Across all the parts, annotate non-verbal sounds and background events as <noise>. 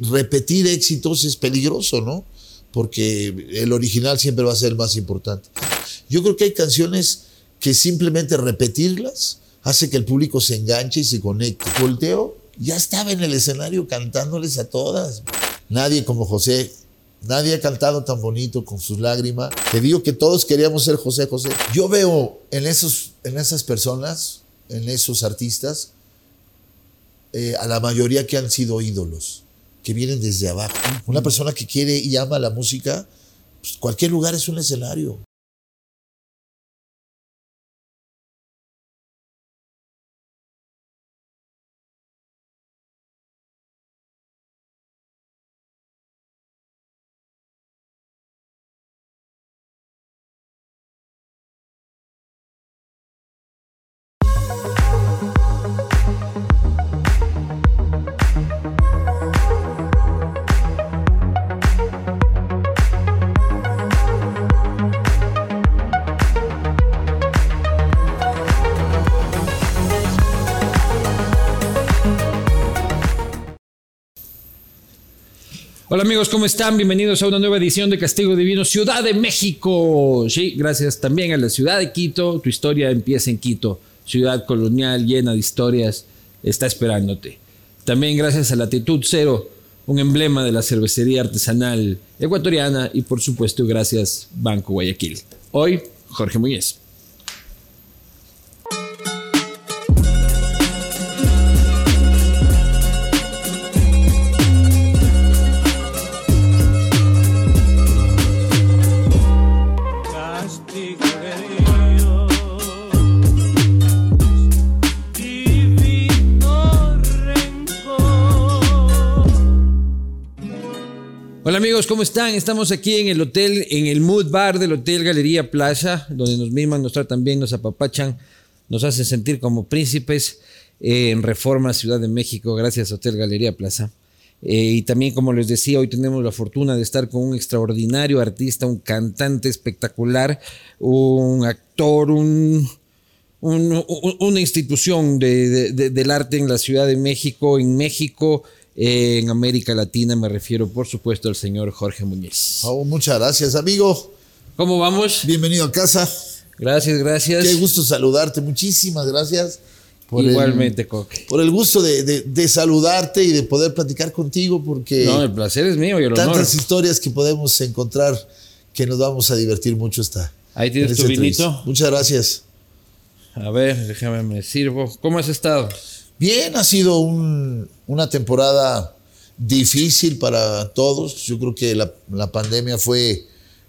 repetir éxitos es peligroso, ¿no? Porque el original siempre va a ser el más importante. Yo creo que hay canciones que simplemente repetirlas hace que el público se enganche y se conecte. Volteo ya estaba en el escenario cantándoles a todas. Nadie como José, nadie ha cantado tan bonito con sus lágrimas. Te digo que todos queríamos ser José José. Yo veo en, esos, en esas personas, en esos artistas, eh, a la mayoría que han sido ídolos, que vienen desde abajo. Una persona que quiere y ama la música, pues cualquier lugar es un escenario. Hola amigos, ¿cómo están? Bienvenidos a una nueva edición de Castigo Divino Ciudad de México. Sí, gracias también a la ciudad de Quito. Tu historia empieza en Quito, ciudad colonial llena de historias, está esperándote. También gracias a Latitud Cero, un emblema de la cervecería artesanal ecuatoriana y por supuesto gracias Banco Guayaquil. Hoy, Jorge Muñez. Hola amigos, ¿cómo están? Estamos aquí en el hotel, en el Mood Bar del Hotel Galería Plaza, donde nos miman, nos tratan bien, nos apapachan, nos hacen sentir como príncipes en Reforma, Ciudad de México, gracias Hotel Galería Plaza. Eh, y también, como les decía, hoy tenemos la fortuna de estar con un extraordinario artista, un cantante espectacular, un actor, un, una institución del arte en la Ciudad de México, en México en América Latina me refiero, por supuesto, al señor Jorge Muñiz. Oh, muchas gracias, amigo. ¿Cómo vamos? Bienvenido a casa. Gracias, gracias. Qué gusto saludarte. Muchísimas gracias. Por Igualmente, Coque. Por el gusto de, saludarte y de poder platicar contigo, porque. No, el placer es mío y el Tantas historias que podemos encontrar que nos vamos a divertir mucho esta. Ahí tienes tu vinito. Muchas gracias. A ver, déjame me sirvo. ¿Cómo has estado? Bien, ha sido una temporada difícil para todos. Yo creo que la, pandemia fue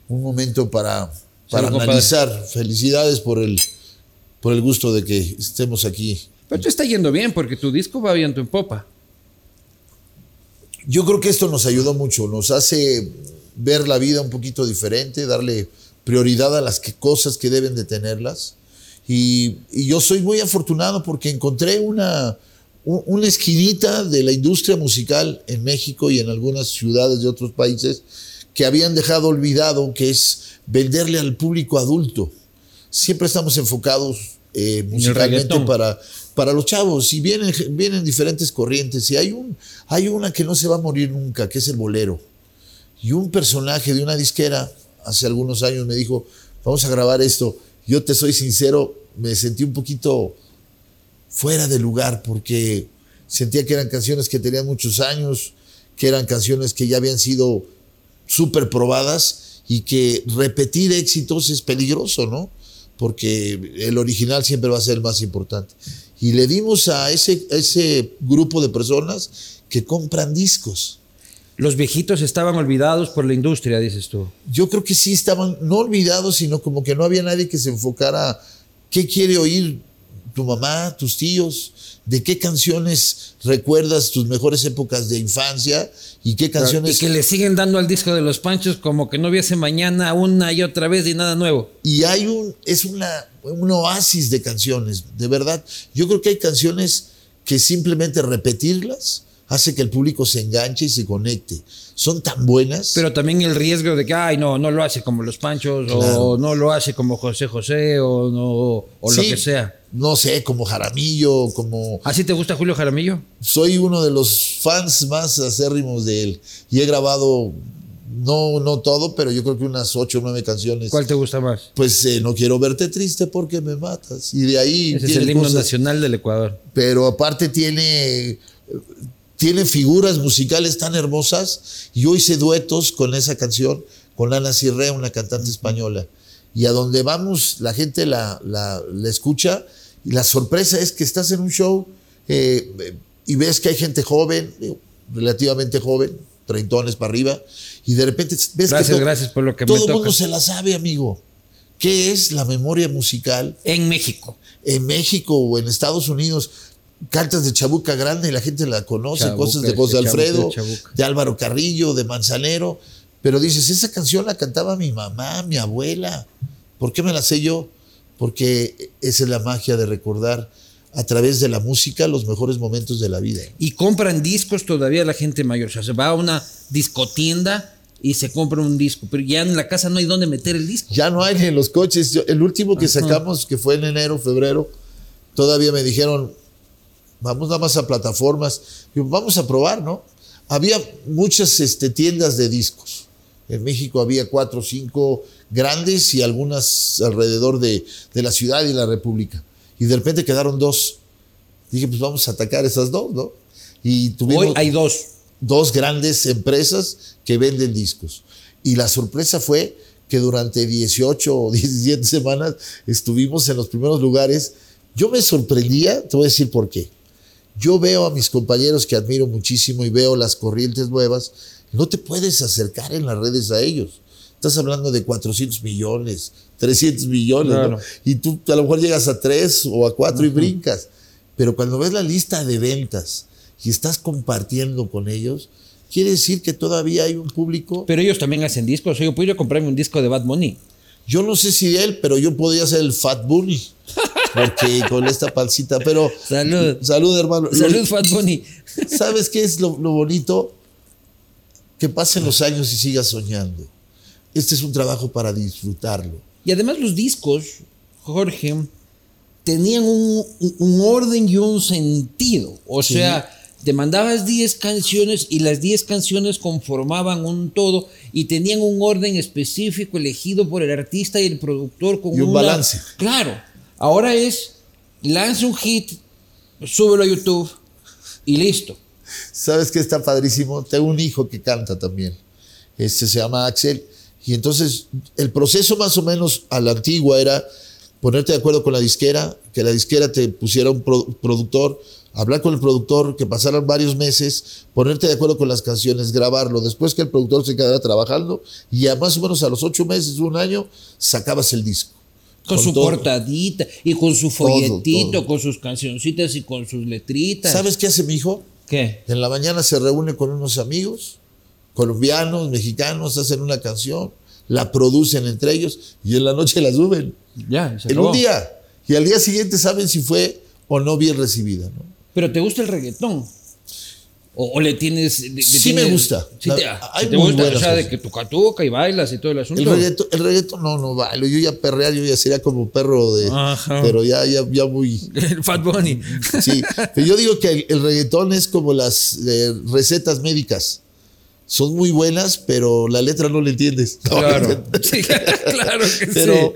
un momento para, para analizar. Felicidades por el, por el gusto de que estemos aquí. Pero te está yendo bien porque tu disco va viento en popa. Yo creo que esto nos ayudó mucho, nos hace ver la vida un poquito diferente, darle prioridad a las cosas que deben de tenerlas y, yo soy muy afortunado porque encontré una, una esquinita de la industria musical en México y en algunas ciudades de otros países que habían dejado olvidado, que es venderle al público adulto. Siempre estamos enfocados eh, musicalmente para, para los chavos y vienen, vienen diferentes corrientes y hay, un, hay una que no se va a morir nunca, que es el bolero. Y un personaje de una disquera hace algunos años me dijo, vamos a grabar esto yo te soy sincero, me sentí un poquito fuera de lugar porque sentía que eran canciones que tenían muchos años, que eran canciones que ya habían sido súper probadas y que repetir éxitos es peligroso, ¿no? Porque el original siempre va a ser el más importante. Y le dimos a ese, a ese grupo de personas que compran discos los viejitos estaban olvidados por la industria, dices tú. Yo creo que sí estaban, no olvidados, sino como que no había nadie que se enfocara qué quiere oír tu mamá, tus tíos, de qué canciones recuerdas tus mejores épocas de infancia y qué canciones... Y que le siguen dando al disco de los Panchos como que no hubiese mañana una y otra vez y nada nuevo. Y hay un, es una, un oasis de canciones, de verdad. Yo creo que hay canciones que simplemente repetirlas hace que el público se enganche y se conecte. Son tan buenas. Pero también el riesgo de que, ay, no, no lo hace como los Panchos, o no lo hace como José José, o, no, o lo que sea. no sé, como Jaramillo, como... ¿Así te gusta Julio Jaramillo? Soy uno de los fans más acérrimos de él. Y he grabado, no, no todo, pero yo creo que unas ocho o nueve canciones. ¿Cuál te gusta más? Pues eh, no quiero verte triste porque me matas. Y de ahí... Ese es el himno nacional del Ecuador. Pero aparte tiene tiene figuras musicales tan hermosas. Yo hice duetos con esa canción, con Ana Cirrea, una cantante española. Y a donde vamos, la gente la, la, escucha. Y la sorpresa es que estás en un show eh, y ves que hay gente joven, relativamente joven, treintones para arriba, y de repente ves gracias, que gracias por lo que todo el mundo se la sabe, amigo. ¿Qué es la memoria musical? En México. En México o en Estados Unidos cantas de Chabuca Grande y la gente la conoce, cosas de José Alfredo, de, Álvaro Carrillo, de Manzanero, pero dices, esa canción la cantaba mi mamá, mi abuela. ¿Por qué me la sé yo? Porque esa es la magia de recordar a través de la música los mejores momentos de la vida. Y compran discos todavía la gente mayor, o sea, se va a una discotienda y se compra un disco, pero ya en la casa no hay dónde meter el disco. Ya no hay en los coches. el último que sacamos, que fue en enero, febrero, todavía me dijeron, vamos nada más a plataformas, vamos a probar, ¿no? Había muchas este, tiendas de discos. En México había cuatro o cinco grandes y algunas alrededor de, la ciudad y la república. Y de repente quedaron dos. Dije, pues vamos a atacar esas dos, ¿no? Y tuvimos Hoy hay dos. Dos grandes empresas que venden discos. Y la sorpresa fue que durante 18 o <laughs> 17 semanas estuvimos en los primeros lugares. Yo me sorprendía, te voy a decir por qué. Yo veo a mis compañeros que admiro muchísimo y veo las corrientes nuevas. No te puedes acercar en las redes a ellos. Estás hablando de 400 millones, 300 millones, y tú a lo mejor llegas a 3 o a 4 y brincas. Pero cuando ves la lista de ventas y estás compartiendo con ellos, quiere decir que todavía hay un público. Pero ellos también hacen discos. Yo podría comprarme un disco de Bad Bunny. Yo no sé si de él, pero yo podría ser el Fat Bunny. <laughs> Porque con esta pancita, pero. Salud. Salud, hermano. Salud, Fat Bunny. ¿Sabes qué es lo, bonito? Que pasen los años y sigas soñando. Este es un trabajo para disfrutarlo. Y además, los discos, Jorge, tenían un, orden y un sentido. O sea te mandabas 10 canciones y las 10 canciones conformaban un todo y tenían un orden específico elegido por el artista y el productor con y un balance. Claro. Ahora es lanza un hit, súbelo a YouTube y listo. ¿Sabes qué está padrísimo? Tengo un hijo que canta también. Este se llama Axel. Y entonces el proceso más o menos a la antigua era ponerte de acuerdo con la disquera, que la disquera te pusiera un productor, hablar con el productor, que pasaran varios meses, ponerte de acuerdo con las canciones, grabarlo, después que el productor se quedara trabajando y a más o menos a los ocho meses, un año, sacabas el disco. Con, su portadita y con su folletito, con sus cancioncitas y con sus letritas. ¿Sabes qué hace mi hijo? ¿Qué? En la mañana se reúne con unos amigos, colombianos, mexicanos, hacen una canción, la producen entre ellos y en la noche la suben. Ya, En un día. Y al día siguiente saben si fue o no bien recibida. ¿no? Pero ¿te gusta el reggaetón? ¿O, le tienes.? sí, me gusta. Sí te, hay te gusta, o sea, de que tu catuca y bailas y todo el asunto. El reggaetón, no, no bailo. Yo ya perrear, yo ya sería como perro de. Pero ya, ya, ya muy. El <laughs> Fat Bunny. Sí. Pero yo digo que el, reggaetón es como las eh, recetas médicas. Son muy buenas, pero la letra no la entiendes. <laughs> Claro. <laughs> sí, claro que pero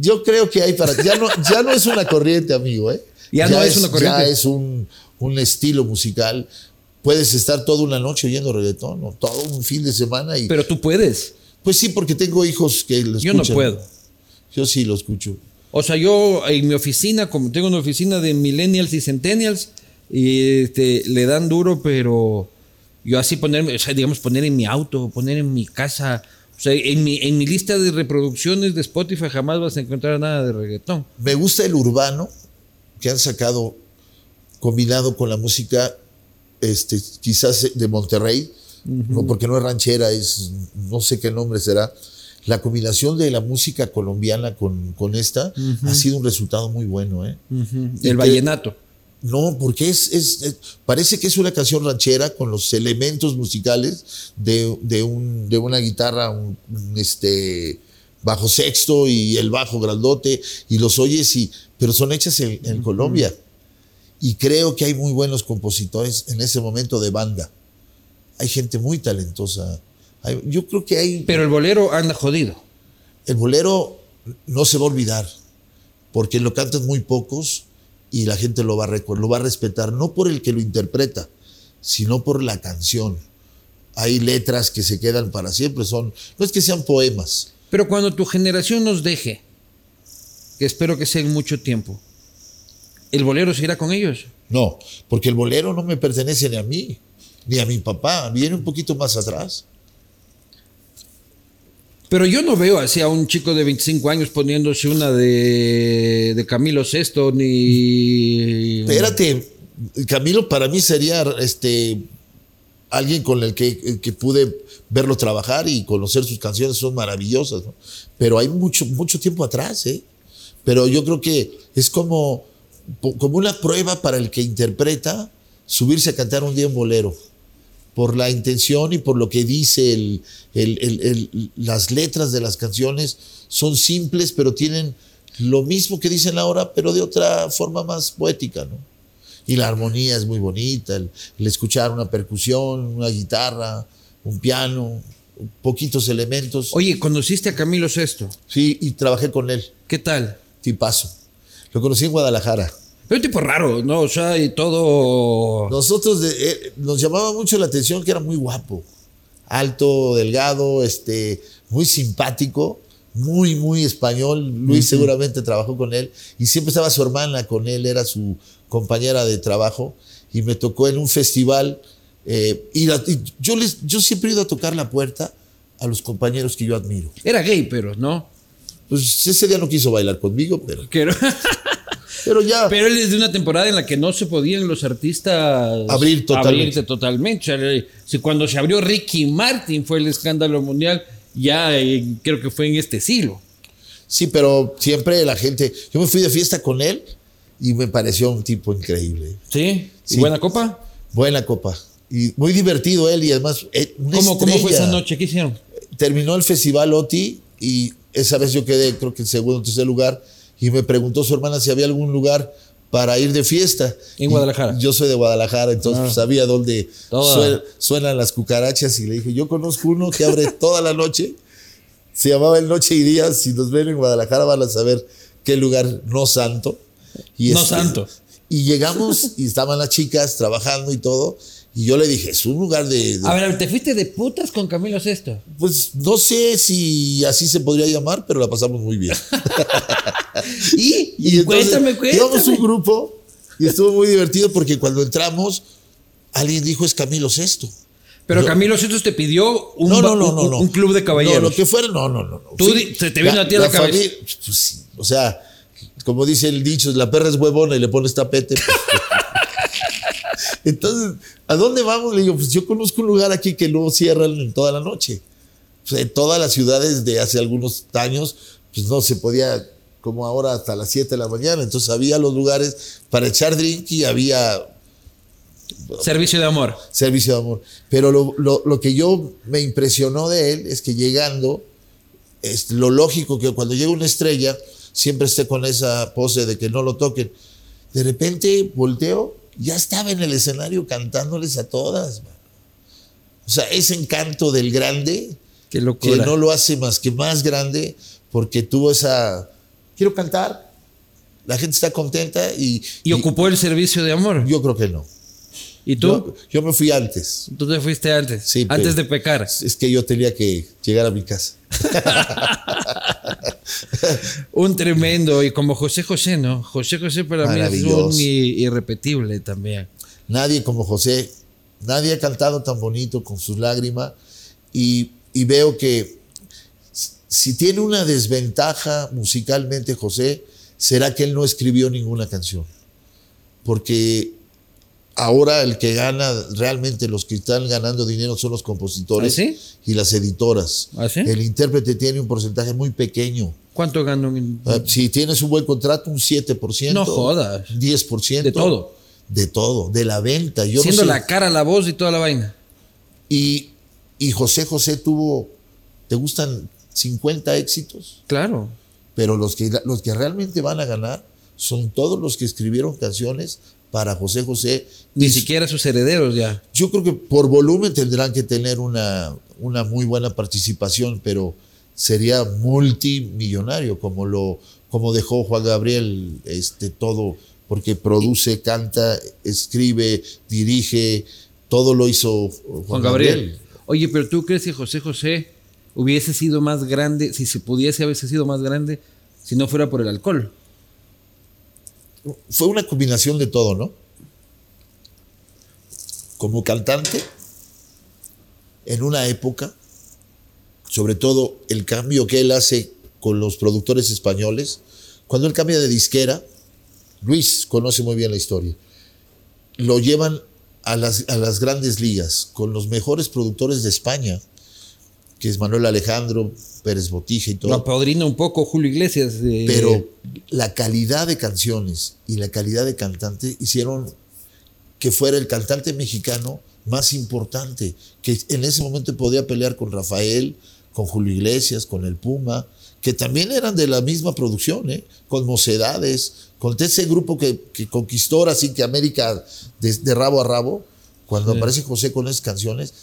yo creo que hay para. Ya no, ya no es una corriente, amigo, ¿eh? Ya, no es, una corriente. Ya es un, estilo musical. Puedes estar toda una noche oyendo reggaetón o todo un fin de semana. Y, Pero tú puedes. Pues sí, porque tengo hijos que lo escuchan. Yo no puedo. Yo sí lo escucho. O sea, yo en mi oficina, como tengo una oficina de millennials y centennials, y este, le dan duro, pero yo así ponerme, o sea, digamos, poner en mi auto, poner en mi casa, o sea, en mi, en mi lista de reproducciones de Spotify jamás vas a encontrar nada de reggaetón. Me gusta el urbano, que han sacado combinado con la música, este, quizás de Monterrey, no, porque no es ranchera, es no sé qué nombre será. La combinación de la música colombiana con, con esta ha sido un resultado muy bueno. ¿eh? El vallenato. No, porque es, es, parece que es una canción ranchera con los elementos musicales de, de, un, de una guitarra, un, este, bajo sexto y el bajo grandote, y los oyes y pero son hechas en, en Colombia. Y creo que hay muy buenos compositores en ese momento de banda. Hay gente muy talentosa. Hay- yo creo que hay... Pero el bolero anda jodido. El bolero no se va a olvidar, porque lo cantan muy pocos y la gente lo va, a lo va a respetar, no por el que lo interpreta, sino por la canción. Hay letras que se quedan para siempre, son, no es que sean poemas, Pero cuando tu generación nos deje, que espero que sea en mucho tiempo, ¿el bolero seguirá con ellos? no, porque el bolero no me pertenece ni a mí, ni a mi papá, viene un poquito más atrás. Pero yo no veo así a un chico de 25 años poniéndose una de, de Camilo VI ni... Espérate, Camilo para mí sería este alguien con el que, que pude verlo trabajar y conocer sus canciones, son maravillosas, ¿no? Pero hay mucho, mucho tiempo atrás, ¿eh? Pero yo creo que es como, como una prueba para el que interpreta subirse a cantar un día un bolero. Por la intención y por lo que dice el- el- el- las letras de las canciones, son simples, pero tienen lo mismo que dicen ahora, pero de otra forma más poética, ¿no? Y la armonía es muy bonita, el, escuchar una percusión, una guitarra, un piano, poquitos elementos. Oye, ¿conociste a Camilo VI? Sí, y trabajé con él, ¿Qué tal? tipazo. Lo conocí en Guadalajara. Es un tipo raro, ¿no? O sea, y todo... Nosotros de- eh, nos llamaba mucho la atención que era muy guapo, alto, delgado, este, muy simpático, muy, muy español. Luis seguramente trabajó con él y siempre estaba su hermana con él, era su compañera de trabajo y me tocó en un festival. eh, y yo, les, yo siempre he ido a tocar la puerta a los compañeros que yo admiro. Era gay, pero, ¿no? Pues ese día no quiso bailar conmigo, pero, Que- <laughs> pero ya. Pero él es de una temporada en la que no se podían los artistas Abrir totalmente. abrirse totalmente. Si cuando se abrió Ricky Martin fue el escándalo mundial, ya eh, creo que fue en este siglo. Sí, pero siempre la gente. Yo me fui de fiesta con él y me pareció un tipo increíble. ¿Sí? ¿Y Sí. buena copa? Buena copa. Y muy divertido él y además. eh, una ¿Cómo, ¿Cómo fue esa noche? ¿Qué hicieron? Terminó el festival OTI y esa vez yo quedé, creo que en segundo o tercer lugar. Y me preguntó su hermana si había algún lugar para ir de fiesta. En Y Guadalajara. Yo soy de Guadalajara, entonces Ah. pues, sabía dónde suenan las cucarachas. Y le dije, yo conozco uno que abre <laughs> toda la noche. Se llamaba El Noche y Día. Si nos ven en Guadalajara van a saber qué lugar no santo. Y No este, santo. Y llegamos y estaban las chicas trabajando y todo. Y yo le dije, es un lugar de... de- A ver, ¿te fuiste de putas con Camilo Sesto? pues no sé si así se podría llamar, pero la pasamos muy bien. <laughs> Y, Y entonces cuéntame, cuéntame. un grupo y estuvo muy divertido porque cuando entramos, alguien dijo es Camilo Sesto. Pero Yo- Camilo Sesto te pidió un, no, no, no, un- no, no. un club de caballeros. No, lo que fuera, no, no, no. Tú se te vino a ti a la cabeza. familia- pues sí, o sea, como dice el dicho, la perra es huevona y le pones tapete. pues. Entonces, ¿a dónde vamos? Le digo, pues yo conozco un lugar aquí que luego cierran en toda la noche. Sea, en todas las ciudades de hace algunos años, pues no se podía, como ahora, hasta las 7 de la mañana. Entonces había los lugares para echar drink y había Servicio de amor. servicio de amor. Pero lo, lo- lo que yo me impresionó de él es que llegando, es lo lógico que cuando llega una estrella, siempre esté con esa pose de que no lo toquen. De repente volteo, ya estaba en el escenario cantándoles a todas. O sea, ese encanto del grande, Qué que no lo hace más que más grande, porque tuvo esa, quiero cantar, la gente está contenta y, y ocupó el servicio de amor. yo creo que no. ¿Y tú? Yo, yo me fui antes. Tú te fuiste antes. Sí, antes de pecar. Es que yo tenía que llegar a mi casa. <laughs> Un tremendo. Y como José José, ¿no? José José para mí es un irrepetible también. Nadie como José, nadie ha cantado tan bonito con sus lágrimas y, y veo que si tiene una desventaja musicalmente José, será que él no escribió ninguna canción. Porque ahora el que gana, realmente los que están ganando dinero son los compositores ¿Ah, sí? y las editoras. ¿Ah, sí? El intérprete tiene un porcentaje muy pequeño. ¿Cuánto ganó? un- Ah, Si tienes un buen contrato, un 7%. No jodas. 10%. De todo. De todo, de la venta. Yo no Siendo sé. la cara, la voz y toda la vaina. Y, y José José tuvo, ¿te gustan 50 éxitos? Claro. Pero los que, los que realmente van a ganar son todos los que escribieron canciones para José José. Ni siquiera sus herederos ya. Yo creo que por volumen tendrán que tener una, una muy buena participación, pero sería multimillonario como lo como dejó Juan Gabriel este todo porque produce, canta, escribe, dirige, todo lo hizo Juan, Gabriel. Oye, pero tú crees que José José hubiese sido más grande, si se pudiese haber sido más grande, si no fuera por el alcohol? Fue una combinación de todo, ¿no? Como cantante, en una época, sobre todo el cambio que él hace con los productores españoles, cuando él cambia de disquera, Luis conoce muy bien la historia, lo llevan a las, a las grandes ligas con los mejores productores de España, que es Manuel Alejandro, Pérez Botija y todo. Lo apadrina un poco Julio Iglesias. Pero la calidad de canciones y la calidad de cantante hicieron que fuera el cantante mexicano más importante, que en ese momento podía pelear con Rafael, con Julio Iglesias, con el Puma, que también eran de la misma producción, ¿eh? con Mocedades, con ese grupo que, conquistó así que América de, rabo a rabo, cuando aparece José con esas canciones.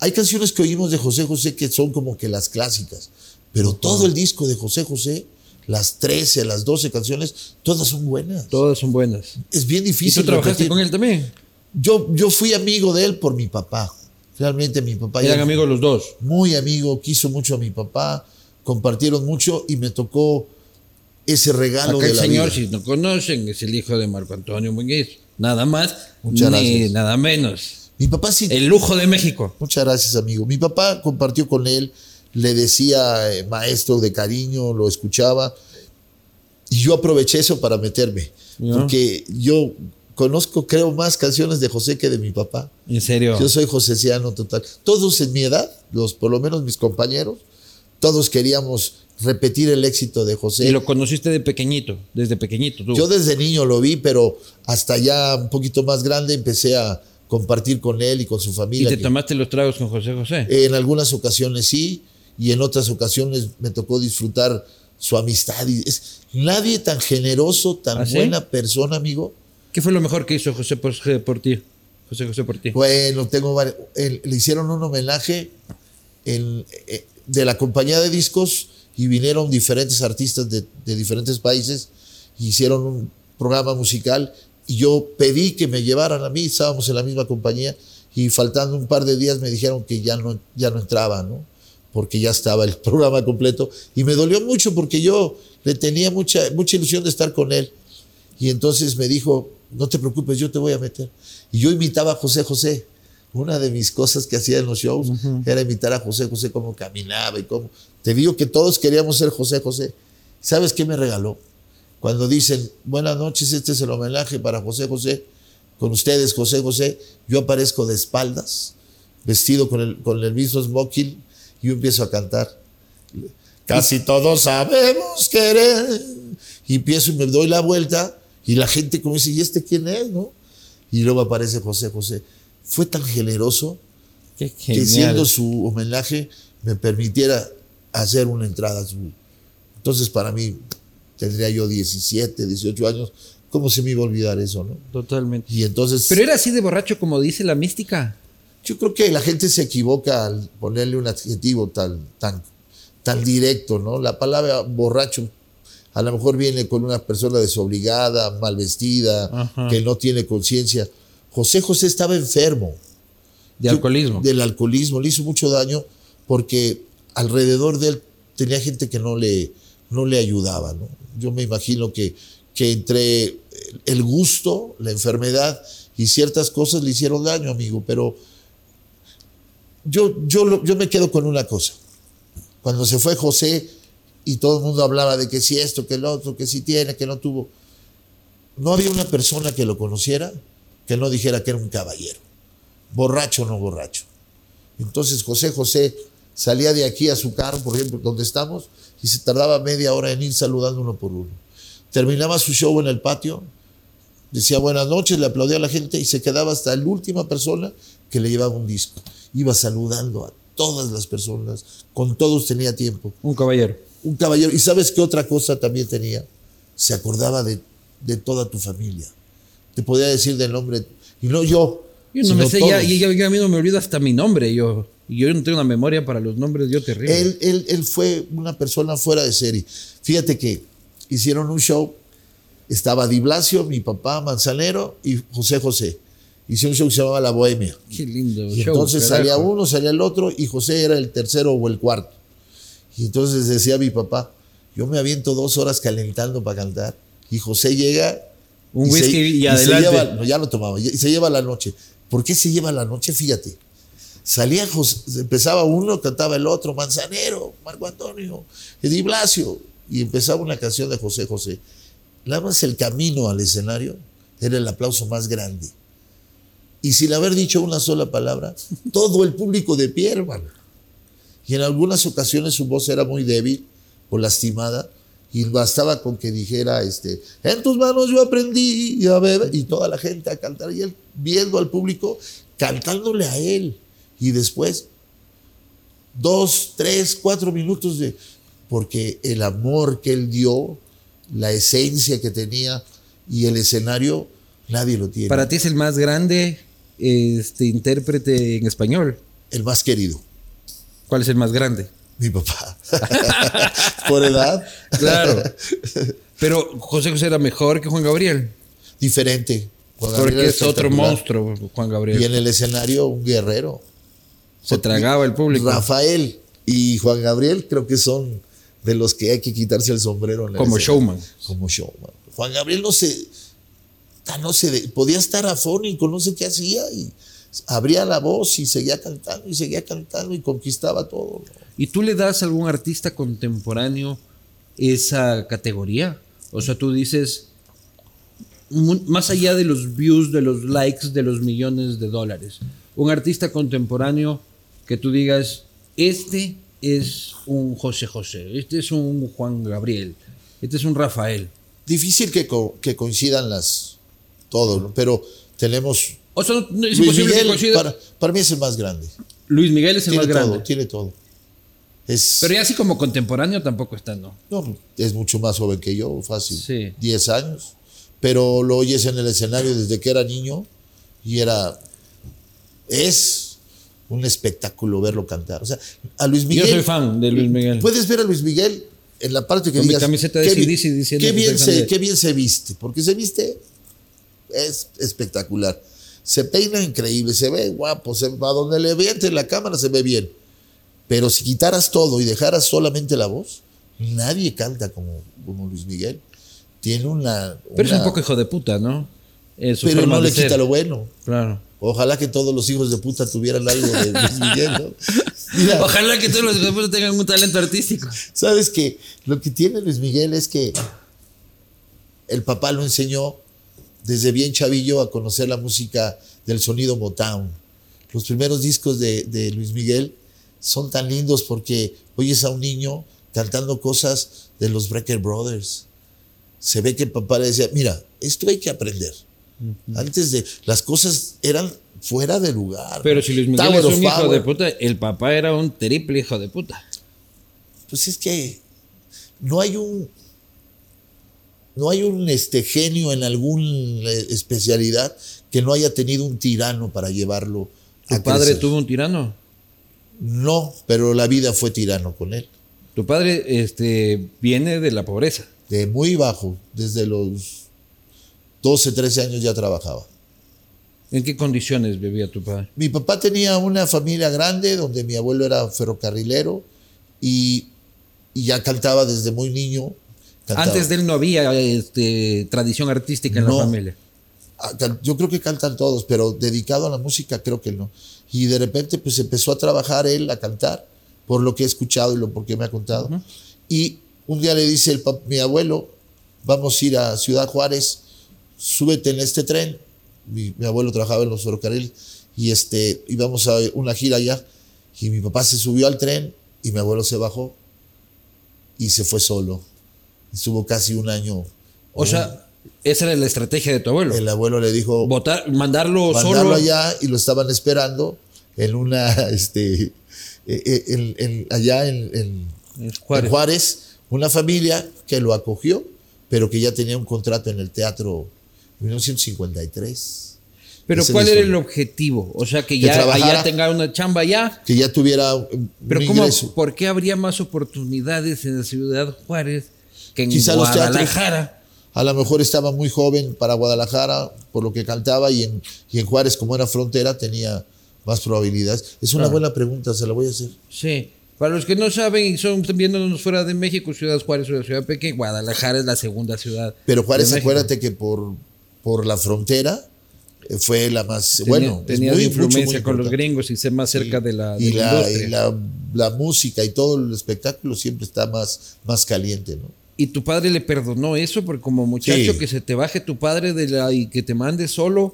Hay canciones que oímos de José José que son como que las clásicas, pero todo el disco de José José, las 13, las 12 canciones, todas son buenas. Todas son buenas. Es bien difícil. ¿Y tú trabajaste con él también? Yo, yo fui amigo de él por mi papá. Realmente mi papá... Eran amigos los dos. Muy amigo, quiso mucho a mi papá, compartieron mucho y me tocó ese regalo de el la señor, vida. si no conocen, es el hijo de Marco Antonio Muñiz. Nada más, Muchas ni gracias. nada menos. Mi papá sí... El lujo de México. Muchas gracias, amigo. Mi papá compartió con él, le decía eh, maestro de cariño, lo escuchaba. Y yo aproveché eso para meterme. Porque yo conozco, creo, más canciones de José que de mi papá. En serio. Yo soy josesiano total. Todos en mi edad, los, por lo menos mis compañeros, todos queríamos repetir el éxito de José. Y lo conociste de pequeñito, desde pequeñito tú. Yo desde niño lo vi, pero hasta ya un poquito más grande empecé a compartir con él y con su ¿Y familia. te que- tomaste los tragos con José José? en algunas ocasiones sí, y en otras ocasiones me tocó disfrutar su amistad. Y es, nadie tan generoso, tan ¿Ah, sí? buena persona, amigo. ¿Qué fue lo mejor que hizo José por, por ti? José José por ti. Bueno, tengo le hicieron un homenaje en- eh, de la compañía de discos y vinieron diferentes artistas de, de diferentes países, hicieron un programa musical y yo pedí que me llevaran a mí, estábamos en la misma compañía y faltando un par de días me dijeron que ya no, ya no entraba, ¿no? porque ya estaba el <laughs> programa completo y me dolió mucho porque yo le tenía mucha, mucha ilusión de estar con él. Y entonces me dijo, no te preocupes, yo te voy a meter. Y yo imitaba a José José. Una de mis cosas que hacía en los shows era imitar a José José cómo caminaba y cómo... Te digo que todos queríamos ser José José. ¿Sabes qué me regaló? Cuando dicen, buenas noches, este es el homenaje para José José, con ustedes José José, yo aparezco de espaldas, vestido con el, con el mismo smoking, y yo empiezo a cantar. Casi todos sabemos querer. Y empiezo y me doy la vuelta y la gente como dice, ¿y este quién es? ¿no? Y luego aparece José José. Fue tan generoso Qué que siendo su homenaje me permitiera hacer una entrada. Entonces para mí tendría yo 17, 18 años. ¿Cómo se me iba a olvidar eso? ¿no? Totalmente. Y entonces Pero era así de borracho como dice la mística. yo creo que la gente se equivoca al ponerle un adjetivo tan, tan, tan directo, ¿no? La palabra borracho a lo mejor viene con una persona desobligada, mal vestida, Ajá. que no tiene conciencia. José José estaba enfermo De Yo- alcoholismo. del alcoholismo, le hizo mucho daño porque alrededor de él tenía gente que no le, no le ayudaba, ¿no? Yo me imagino que, que entre el gusto, la enfermedad y ciertas cosas le hicieron daño, amigo, pero yo, yo, yo me quedo con una cosa. Cuando se fue José y todo el mundo hablaba de que si esto, que el otro, que si tiene, que no tuvo, no había una persona que lo conociera que no dijera que era un caballero borracho o no borracho. Entonces José José salía de aquí a su carro, por ejemplo, donde estamos, y se tardaba media hora en ir saludando uno por uno. Terminaba su show en el patio, decía buenas noches, le aplaudía a la gente y se quedaba hasta la última persona que le llevaba un disco. Iba saludando a todas las personas, con todos tenía tiempo. Un caballero. Un caballero. ¿Y sabes qué otra cosa también tenía? Se acordaba de de toda tu familia. Te podía decir del nombre, y no yo. Yo no me sé, ya, ya- ya a mí no me olvido hasta mi nombre. Yo, yo no tengo una memoria para los nombres, yo terrible. Él, él, él fue una persona fuera de serie. Fíjate que hicieron un show, estaba Di Blasio, mi papá, Manzanero y José José. Hicieron un show que se llamaba La Bohemia. Qué lindo. Y show, entonces carajo. salía uno, salía el otro, y José era el tercero o el cuarto. Y entonces decía mi papá, yo me aviento dos horas calentando para cantar. Y José llega. Un se- whisky y se adelante. lleva- no, ya lo tomaba, y se lleva la noche. ¿Por qué se lleva la noche? Fíjate. Salía José, empezaba uno, cantaba el otro, Manzanero, Marco Antonio, Di Blasio, y empezaba una canción de José José. Nada más el camino al escenario era el aplauso más grande. Y sin haber dicho una sola palabra, <laughs> todo el público de pie, hermano. Y en algunas ocasiones su voz era muy débil o lastimada, y bastaba con que dijera, este, en tus manos yo aprendí a beber, y toda la gente a cantar, y él viendo al público, cantándole a él. Y después, dos, tres, cuatro minutos de, porque el amor que él dio, la esencia que tenía y el escenario, nadie lo tiene. Para ti es el más grande este, intérprete en español. el más querido, ¿Cuál es el más grande? mi papá. <laughs> Por edad, Claro. Pero José José era mejor que Juan Gabriel. diferente. Juan Porque es otro monstruo, Juan Y Gabriel. en el escenario, un guerrero. Se tragaba el público. Rafael y Juan Gabriel creo que son de los que hay que quitarse el sombrero. en Como showman. Como showman. Juan Gabriel no se, ah, no se, podía estar afónico, no sé qué hacía y abría la voz y seguía cantando y seguía cantando y conquistaba todo. ¿no? ¿Y tú le das a algún artista contemporáneo esa categoría? O sea, tú dices, más allá de los views, de los likes, de los millones de dólares, un artista contemporáneo que tú digas, este es un José José, este es un Juan Gabriel, este es un Rafael. Difícil que, co- que coincidan las todo, ¿no? pero tenemos O sea, no- es Luis que Miguel, coincida. para, para mí es el más grande. Luis Miguel es el Tiene más grande. todo, tiene todo. Es, Pero ya así como contemporáneo tampoco está, ¿no? no, es mucho más joven que yo, fácil. Sí. 10 años. Pero lo oyes en el escenario desde que era niño y era. Es un espectáculo verlo cantar. O sea, a Luis Miguel. Yo soy fan de Luis Miguel. Puedes ver a Luis Miguel en la parte que Con mi camiseta de qué, diciendo qué que bien se, de- qué bien se viste. Porque se viste. Es espectacular. Se peina increíble, se ve guapo, se, a donde le vean en la cámara se ve bien. Pero si quitaras todo y dejaras solamente la voz, nadie canta como, como Luis Miguel. Tiene una. Pero es un poco hijo de puta, ¿no? Pero no le quita lo bueno. Claro. Ojalá que todos los hijos de puta tuvieran algo de Luis Miguel, ¿no? <laughs> Mira, Ojalá que todos los hijos de puta tengan un talento artístico. sabes que lo que tiene Luis Miguel es que el papá lo enseñó desde bien chavillo a conocer la música del sonido Motown. Los primeros discos de, de Luis Miguel son tan lindos porque oyes a un niño cantando cosas de los Breaker Brothers. Se ve que el papá le decía, mira, esto hay que aprender. Antes de las cosas eran fuera de lugar. Pero si Luis Miguel Tower es un hijo Power. de puta, el papá era un triple hijo de puta. Pues es que no hay un no hay un este genio en alguna especialidad que no haya tenido un tirano para llevarlo ¿Tu a padre crecer. tuvo un tirano? No, pero la vida fue tirano con él. Tu padre este, viene de la pobreza. De muy bajo, desde los 12, 13 años ya trabajaba. ¿En qué condiciones vivía tu padre? Mi papá tenía una familia grande donde mi abuelo era ferrocarrilero y, y ya cantaba desde muy niño. Cantaba. Antes de él no había este, tradición artística en No. la familia. Ah, Yo creo que cantan todos, pero dedicado a la música creo que no. Y de repente pues empezó a trabajar él a cantar, por lo que he escuchado y lo porque me ha contado. Y un día le dice el mi abuelo, vamos a ir a Ciudad Juárez, súbete en este tren. Mi, mi abuelo trabajaba en los ferrocarriles y este, íbamos a una gira allá. Y mi papá se subió al tren y mi abuelo se bajó y se fue solo. Estuvo casi un año. O sea, esa era la estrategia de tu abuelo. El abuelo le dijo, Votar, mandarlo, mandarlo solo. allá y lo estaban esperando en una, <laughs> este, en- en- allá en, en- Juárez. Juárez. una familia que lo acogió pero que ya tenía un contrato en el teatro 1953. Pero ¿cuál era el objetivo? O sea, que Que ya trabajara. allá tenga una chamba ya. Que ya tuviera un Pero un ¿cómo, ingreso. ¿por qué habría más oportunidades en la ciudad Juárez que en Quizá los Guadalajara? A lo mejor estaba muy joven para Guadalajara, por lo que cantaba, y en, y en Juárez, como era frontera, tenía más probabilidades. Es una Claro. buena pregunta, se la voy a hacer. Sí. Para los que no saben y son viéndonos fuera de México, Ciudad Juárez es una ciudad pequeña, Guadalajara es la segunda ciudad. Pero Juárez, acuérdate que por, por la frontera eh, fue la más. Tenía, bueno, tenía muy, influencia mucho, muy con los gringos y ser más cerca de la, y de la la, y la, la música y todo el espectáculo siempre está más, más caliente, ¿no? Y tu padre le perdonó eso, porque como muchacho Sí. que se te baje tu padre de la, y que te mande solo,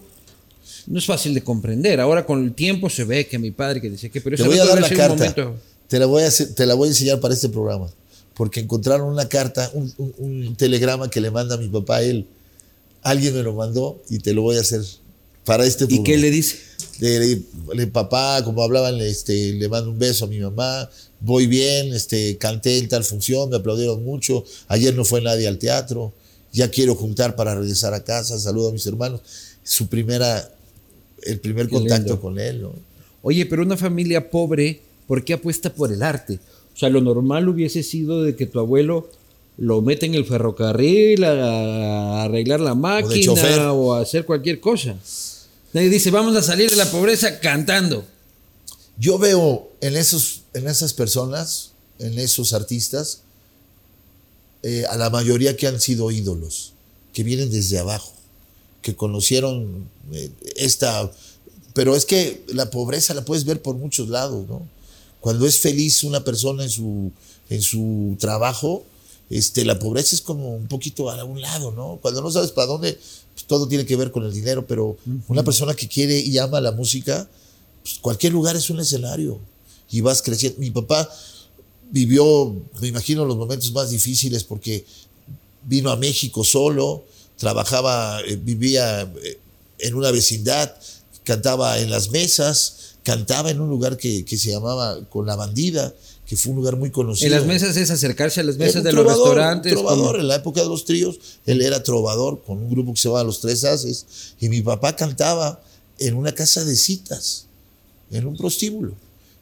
no es fácil de comprender. Ahora con el tiempo se ve que mi padre que dice que, pero Te voy a dar la carta. Te la, voy a hacer- te la voy a enseñar para este programa. Porque encontraron una carta, un, un- un telegrama que le manda mi papá a él. Alguien me lo mandó y te lo voy a hacer para este ¿Y programa. qué le dice? Le, le- le- papá, como hablaban, le, este, le mando un beso a mi mamá, voy bien, este, canté en tal función, me aplaudieron mucho, ayer no fue nadie al teatro, ya quiero juntar para regresar a casa, saludo a mis hermanos. Su primera, el primer Qué contacto lindo. con él, ¿no? Oye, pero una familia pobre, ¿por qué apuesta por el arte? O sea, lo normal hubiese sido de que tu abuelo lo mete en el ferrocarril a arreglar la máquina o, a hacer cualquier cosa. Nadie dice, vamos a salir de la pobreza cantando. Yo veo en, esos, en esas personas, en esos artistas, eh, a la mayoría que han sido ídolos, que vienen desde abajo, que conocieron eh, esta... Pero es que la pobreza la puedes ver por muchos lados, ¿no? Cuando es feliz una persona en su, en su trabajo, este, la pobreza es como un poquito a un lado, ¿no? Cuando no sabes para dónde, pues todo tiene que ver con el dinero, pero una persona que quiere y ama la música, pues, cualquier lugar es un escenario y vas creciendo. Mi papá vivió, me imagino, los momentos más difíciles porque vino a México solo, trabajaba, eh, vivía eh, en una vecindad, cantaba en las mesas, cantaba en un lugar que, que se llamaba Con la Bandida, que fue un lugar muy conocido. En las mesas es acercarse a las mesas de los trovador, restaurantes. trovador, en la época de los tríos, él era trovador con un grupo que se llamaba Los Tres Haces, y mi papá cantaba en una casa de citas, en un prostíbulo,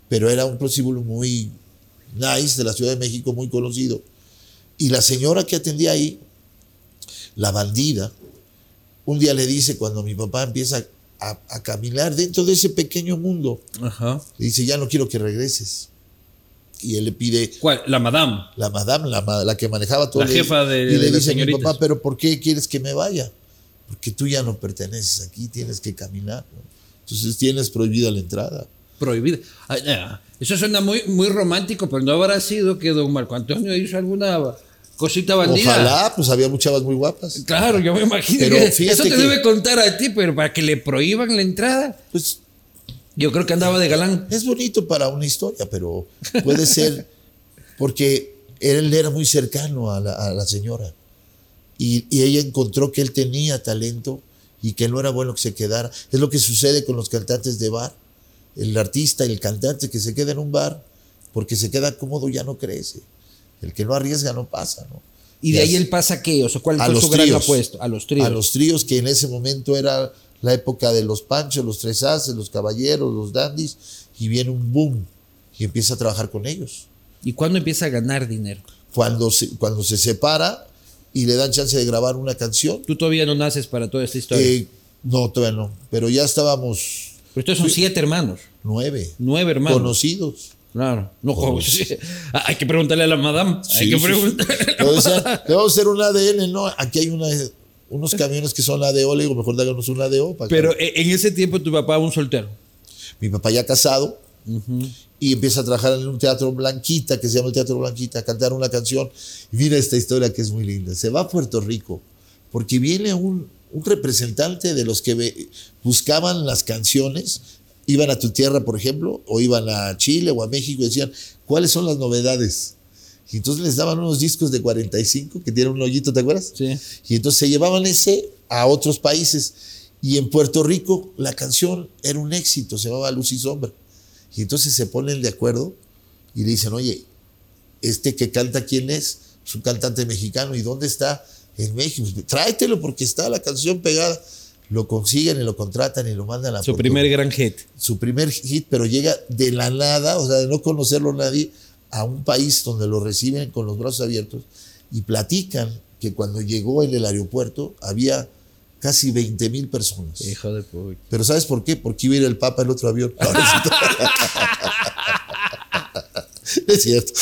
pero era un prostíbulo muy nice de la Ciudad de México, muy conocido. Y la señora que atendía ahí, la bandida, un día le dice, cuando mi papá empieza a, a caminar dentro de ese pequeño mundo, Ajá. le dice, ya no quiero que regreses. Y él le pide, ¿Cuál? La madame. la madame, la, la que manejaba todo. La le- jefa de- Y le dice a mi papá, pero ¿por qué quieres que me vaya? Porque tú ya no perteneces aquí, tienes que caminar. ¿no? Entonces tienes prohibida la entrada. Prohibida. Ah, Eso suena muy, muy romántico, pero no habrá sido que don Marco Antonio hizo alguna cosita bandida. Ojalá, pues había muchas muy guapas. Claro, yo me imagino. Pero que eso te que- debe contar a ti, pero para que le prohíban la entrada. Pues Yo creo que andaba de galán. es bonito para una historia, pero puede ser <laughs> porque él era muy cercano a la, a la señora. Y, y ella encontró que él tenía talento y que no era bueno que se quedara. Es lo que sucede con los cantantes de bar. El artista, el cantante que se queda en un bar porque se queda cómodo ya no crece. El que no arriesga no pasa, ¿no? Y de ahí él pasa qué, o sea, ¿cuál fue su gran tríos. apuesto? A los tríos. A los tríos que en ese momento era la época de los panchos, los tres haces, los caballeros, los dandis, y viene un boom y empieza a trabajar con ellos. ¿Y cuándo empieza a ganar dinero? Cuando se, cuando se separa y le dan chance de grabar una canción, Tú todavía no naces para toda esta historia. eh, no, todavía no, pero ya estábamos pero ustedes son siete hermanos, nueve nueve hermanos. conocidos. Claro. No, Conocidos. sí. <laughs> Ah, Hay que preguntarle a la madame. Hay Sí, que sí, preguntarle. a la madame. le vamos a hacer un ADN, no, aquí hay una, unos camiones que son ADO, le digo, mejor háganos un ADO. para Pero eh, en ese tiempo tu papá un soltero. mi papá ya casado, y empieza a trabajar en un teatro Blanquita, que se llama el Teatro Blanquita, a cantar una canción. Y mira esta historia que es muy linda. Se va a Puerto Rico porque viene un, un representante de los que buscaban las canciones, iban a tu tierra, por ejemplo, o iban a Chile o a México y decían, ¿cuáles son las novedades? Y entonces les daban unos discos de 45 que tienen un hoyito, ¿te acuerdas? Sí. Y entonces se llevaban ese a otros países. Y en Puerto Rico la canción era un éxito, se llamaba Luz y Sombra. Y entonces se ponen de acuerdo y le dicen, oye, este que canta quién es, es un cantante mexicano, ¿y dónde está en México. Tráetelo porque está la canción pegada. Lo consiguen y lo contratan y lo mandan a Su primer gran hit. Su primer hit, pero llega de la nada, o sea, de no conocerlo nadie, a un país donde lo reciben con los brazos abiertos y platican que cuando llegó en el aeropuerto había casi 20 mil personas. Hijo de puta. Pero ¿sabes por qué? Porque iba a ir el Papa en otro avión. <laughs> No, es cierto.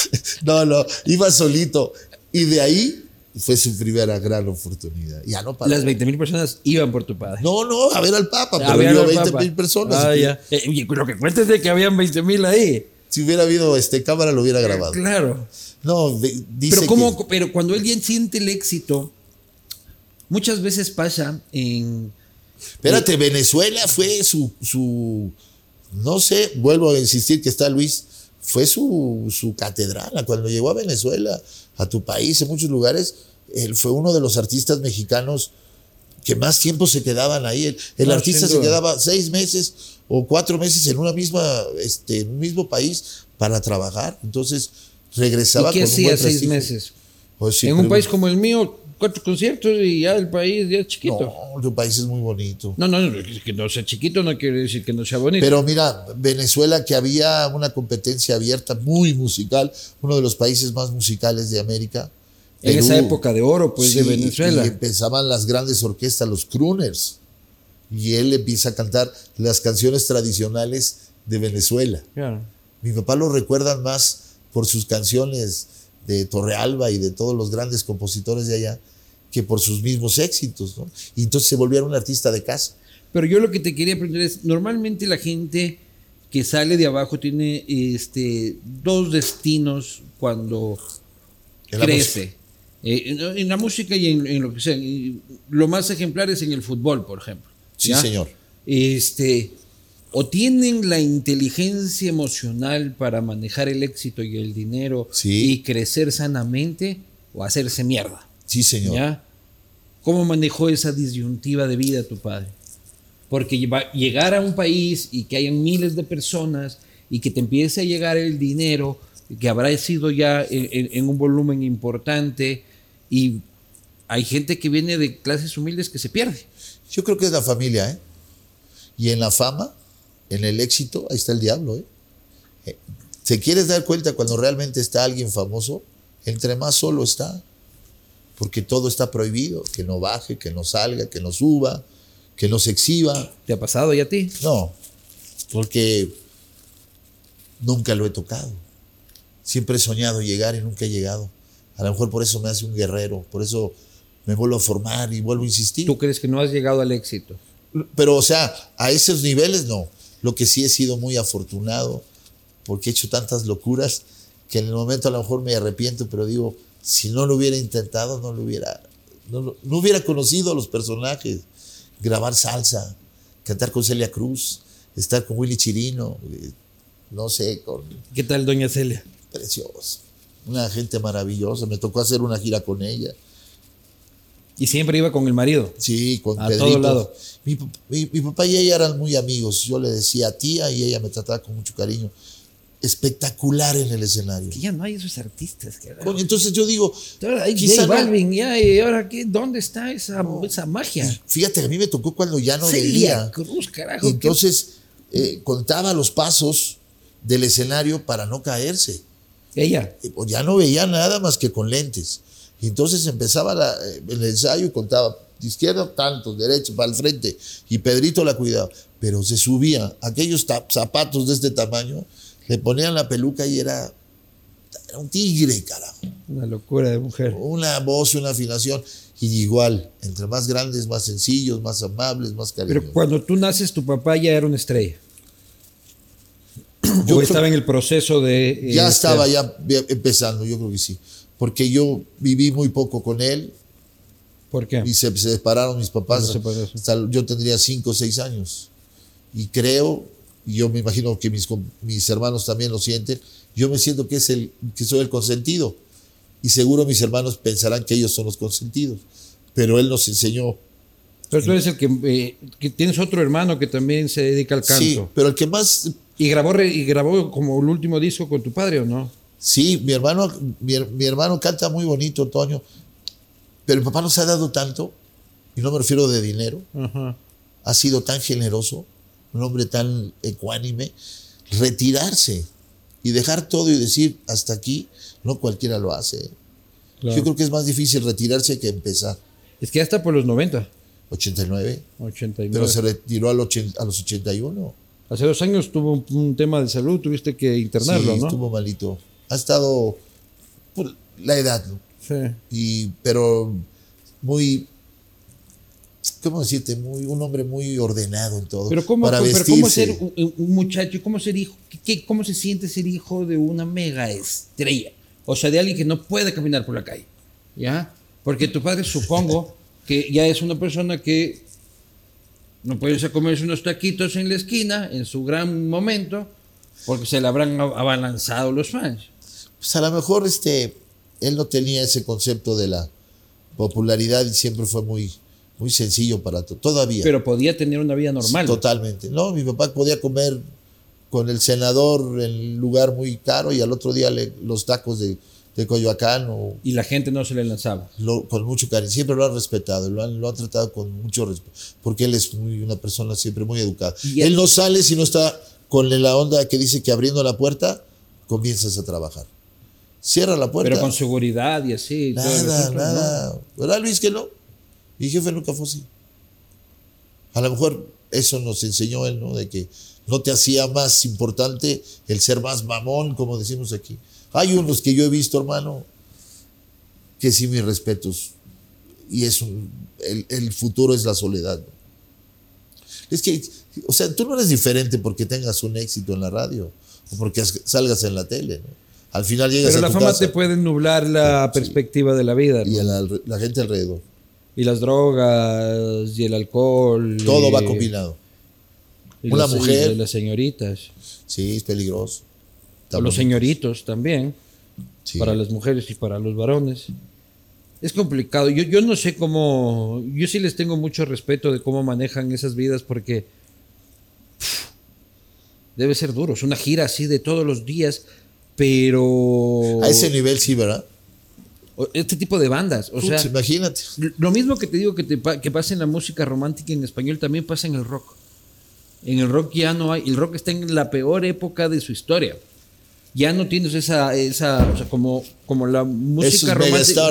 No, no, iba solito. Y de ahí fue su primera gran oportunidad. Ya no Las 20 mil personas iban por tu padre. No, no, a ver al Papa, pero vio 20 mil personas. Ah, ya. Eh, lo que cuenta es de que habían 20 mil ahí. Si hubiera habido este, cámara, lo hubiera grabado. Claro. No, dice pero, ¿cómo, pero cuando alguien siente el éxito, muchas veces pasa en... Espérate, Venezuela fue su, su, no sé, vuelvo a insistir que está Luis, fue su, su catedral. Cuando llegó a Venezuela, a tu país, en muchos lugares, él fue uno de los artistas mexicanos que más tiempo se quedaban ahí. El, artista se quedaba seis meses o cuatro meses en una misma, este, en un mismo país para trabajar. Entonces regresaba ¿Y qué hacía seis meses? Pues en un país como el mío, cuatro conciertos y ya el país ya es chiquito. No, tu país es muy bonito. No, no, que no sea chiquito no quiere decir que no sea bonito. Pero mira, Venezuela, que había una competencia abierta muy musical, uno de los países más musicales de América. en esa época de oro, pues, de Venezuela. Y empezaban las grandes orquestas, los crooners y él empieza a cantar las canciones tradicionales de Venezuela. Mi papá lo recuerda más por sus canciones de Torrealba y de todos los grandes compositores de allá que por sus mismos éxitos. Y entonces se volvió un artista de casa. Pero yo lo que te quería preguntar es, normalmente la gente que sale de abajo tiene este, dos destinos cuando crece. Eh, en la música y en, en, lo que sea. Lo más ejemplar es en el fútbol, por ejemplo. Sí, señor. Este, o tienen la inteligencia emocional para manejar el éxito y el dinero y crecer sanamente, o hacerse mierda. Sí, señor. ¿Ya? ¿Cómo manejó esa disyuntiva de vida tu padre? Porque llegar a un país y que hayan miles de personas y que te empiece a llegar el dinero, que habrá sido ya en un volumen importante, y hay gente que viene de clases humildes que se pierde. Yo creo que es la familia, ¿eh? Y en la fama, en el éxito, ahí está el diablo, ¿eh? eh ¿Te quieres dar cuenta cuando realmente está alguien famoso? Entre más solo está. Porque todo está prohibido, que no baje, que no salga, que no suba, que no se exhiba. ¿Te ha pasado y a ti? No, porque nunca lo he tocado. Siempre he soñado llegar y nunca he llegado. A lo mejor por eso me hace un guerrero, por eso me vuelvo a formar y vuelvo a insistir. ¿Tú crees que no has llegado al éxito? Pero, o sea, a esos niveles no. Lo que sí he sido muy afortunado porque he hecho tantas locuras que en el momento a lo mejor me arrepiento, pero digo, si no lo hubiera intentado, no lo hubiera, no, hubiera conocido a los personajes. Grabar salsa, cantar con Celia Cruz, estar con Willy Chirino, eh, no sé, con... ¿Qué tal, doña Celia? Preciosa, una gente maravillosa, me tocó hacer una gira con ella. Y siempre iba con el marido. Sí, con a Pedrito. Todo lado. Mi, papá y ella eran muy amigos. Yo le decía tía y ella me trataba con mucho cariño. Espectacular en el escenario. Que ya no hay esos artistas. Que, entonces yo digo. Hay J Balvin, ya, y ahora qué, ¿dónde está esa, esa magia? Fíjate, a mí me tocó cuando ya no Celia veía. Cruz, carajo. Entonces eh, contaba los pasos del escenario para no caerse. Ella. Pues ya no veía nada más que con lentes. Y entonces empezaba eh, el ensayo y contaba de izquierda tanto, derecho, para el frente. Y Pedrito la cuidaba. Pero se subía, aquellos zapatos de este tamaño, le ponían la peluca y era, era un tigre, carajo. Una locura de mujer. Una voz y una afinación. Y igual, entre más grandes, más sencillos, más amables, más cariñosos. Pero cuando tú naces, tu papá ya era una estrella. Yo estaba en el proceso de... Ya este, estaba ya empezando, yo creo que sí porque yo viví muy poco con él. ¿Por qué? Y se, separaron mis papás. yo tendría cinco o seis años. Y creo, y yo me imagino que mis, mis hermanos también lo sienten, yo me siento que, es el, que soy el consentido. Y seguro mis hermanos pensarán que ellos son los consentidos. Pero él nos enseñó. Pero tú eres el que, eh, que tienes otro hermano que también se dedica al canto. Sí, pero el que más... ¿Y grabó, y grabó como el último disco con tu padre o no? Sí, mi hermano, mi, hermano canta muy bonito, Toño, Pero mi papá nos ha dado tanto, y no me refiero de dinero, ha sido tan generoso, un hombre tan ecuánime, retirarse y dejar todo y decir, hasta aquí, no cualquiera lo hace. Claro. Yo creo que es más difícil retirarse que empezar. Es que ya está por los 90, 89, 89. pero se retiró al ochen- a los 81. Hace dos años tuvo un, un tema de salud, tuviste que internarlo, sí, ¿no? estuvo malito. Ha estado por la edad, ¿no? Sí. y, pero muy, ¿cómo decirte? Muy, un hombre muy ordenado en todo. Pero cómo, para pero cómo ser un, un muchacho, cómo ser hijo, ¿Qué- qué- cómo se siente ser hijo de una mega estrella, o sea, de alguien que no puede caminar por la calle, ¿ya? Porque tu padre supongo <laughs> que ya es una persona que no puede irse a comerse unos taquitos en la esquina en su gran momento, porque se le habrán ab- abalanzado los fans. Pues a lo mejor este, él no tenía ese concepto de la popularidad y siempre fue muy, muy sencillo para todo. Todavía. Pero podía tener una vida normal. Totalmente. No, mi papá podía comer con el senador en lugar muy caro y al otro día le- los tacos de, de Coyoacán o Y la gente no se le lanzaba. lo- con mucho cariño. Siempre lo han respetado, lo han, lo han tratado con mucho respeto, porque él es muy, una persona siempre muy educada. Y él, él- no sale si no está con la onda que dice que abriendo la puerta comienzas a trabajar. Cierra la puerta. Pero con seguridad y así. todo Nada, asunto, ¿no? nada. ¿Verdad, Luis, que no? Mi jefe nunca fue así. A lo mejor eso nos enseñó él, ¿no? De que no te hacía más importante el ser más mamón, como decimos aquí. Hay unos que yo he visto, hermano, que sí, mis respetos. Y es un- el, el futuro es la soledad. ¿no? Es que, o sea, tú no eres diferente porque tengas un éxito en la radio o porque as- salgas en la tele, ¿no? Al final llegas Pero a la tu fama casa te puede nublar la perspectiva de la vida. ¿no? y a la, la gente alrededor. Y las drogas y el alcohol. Todo y- va combinado. y Una mujer. y las señoritas. Sí, es peligroso. O los señoritos también. Sí. Para las mujeres y para los varones. Es complicado. Yo, yo no sé cómo. Yo sí les tengo mucho respeto de cómo manejan esas vidas porque. pff, debe ser duro. Es una gira así de todos los días. Pero. A ese nivel sí, ¿verdad? Este tipo de bandas. O sea. Imagínate. Lo mismo que te digo que, te que pasa en la música romántica en español, también pasa en el rock. En el rock ya no hay, el rock está en la peor época de su historia. Ya no tienes esa, esa o sea, como, como la música Esos romántica.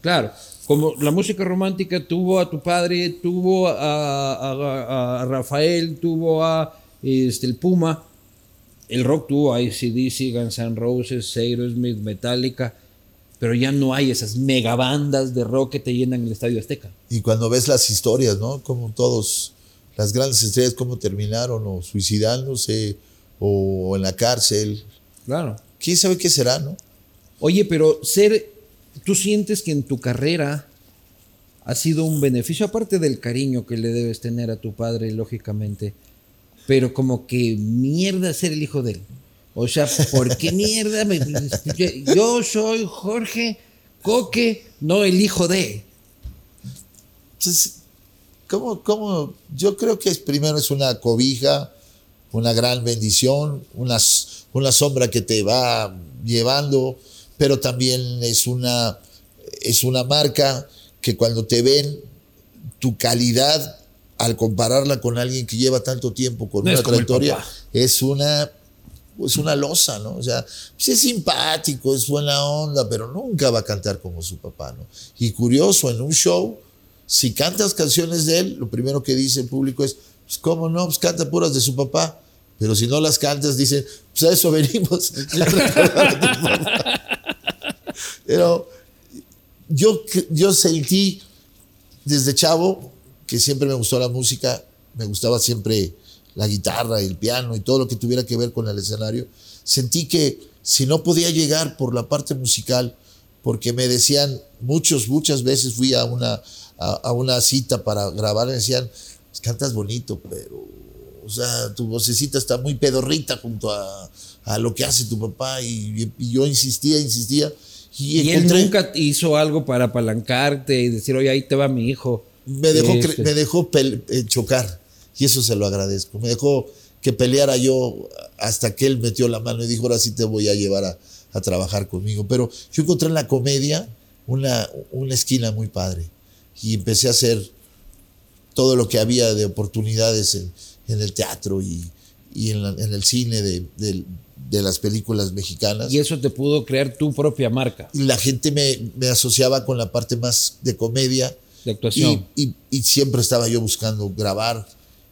Claro, como la música romántica tuvo a tu padre, tuvo a, a- a Rafael, tuvo a este, el Puma. El rock tuvo a ACDC, Guns N' Roses, Aerosmith, Metallica. Pero ya no hay esas megabandas de rock que te llenan el Estadio Azteca. Y cuando ves las historias, ¿no? Como todos, las grandes estrellas, cómo terminaron, o suicidándose, o en la cárcel. Claro. ¿Quién sabe qué será, no? Oye, pero ser, tú sientes que en tu carrera ha sido un beneficio, aparte del cariño que le debes tener a tu padre, lógicamente, pero como que mierda ser el hijo de él. O sea, ¿por qué <laughs> mierda? me- yo soy Jorge Coque, no el hijo de. Entonces, ¿cómo, cómo? Yo creo que es, primero es una cobija, una gran bendición, una, una sombra que te va llevando, pero también es una, es una marca que cuando te ven, tu calidad, al compararla con alguien que lleva tanto tiempo con No una trayectoria, es una es una losa, ¿no? O sea, pues es simpático, es buena onda, pero nunca va a cantar como su papá, ¿no? Y curioso, en un show, si cantas canciones de él, lo primero que dice el público es, pues cómo no, pues canta puras de su papá. Pero si no las cantas, dicen, pues a eso venimos. <laughs> Pero yo, yo sentí desde chavo que siempre me gustó la música, me gustaba siempre la guitarra, el piano y todo lo que tuviera que ver con el escenario. Sentí que si no podía llegar por la parte musical, porque me decían, muchos, muchas veces fui a una, a, a una cita para grabar, me decían, "Pues cantas bonito, pero, o sea, tu vocecita está muy pedorrita junto a, a lo que hace tu papá. Y, y yo insistía, insistía. Y, Y él encontré- nunca hizo algo para apalancarte y decir, oye, ahí te va mi hijo. Me dejó, Este, me dejó eh, chocar y eso se lo agradezco. Me dejó que peleara yo hasta que él metió la mano y dijo, ahora sí te voy a llevar a, a trabajar conmigo. Pero yo encontré en la comedia una, una esquina muy padre. Y empecé a hacer todo lo que había de oportunidades en, en el teatro y, y en, la- en el cine de, de- de las películas mexicanas. Y eso te pudo crear tu propia marca Y la gente me, me asociaba con la parte más de comedia. De actuación. Y, y- y siempre estaba yo buscando grabar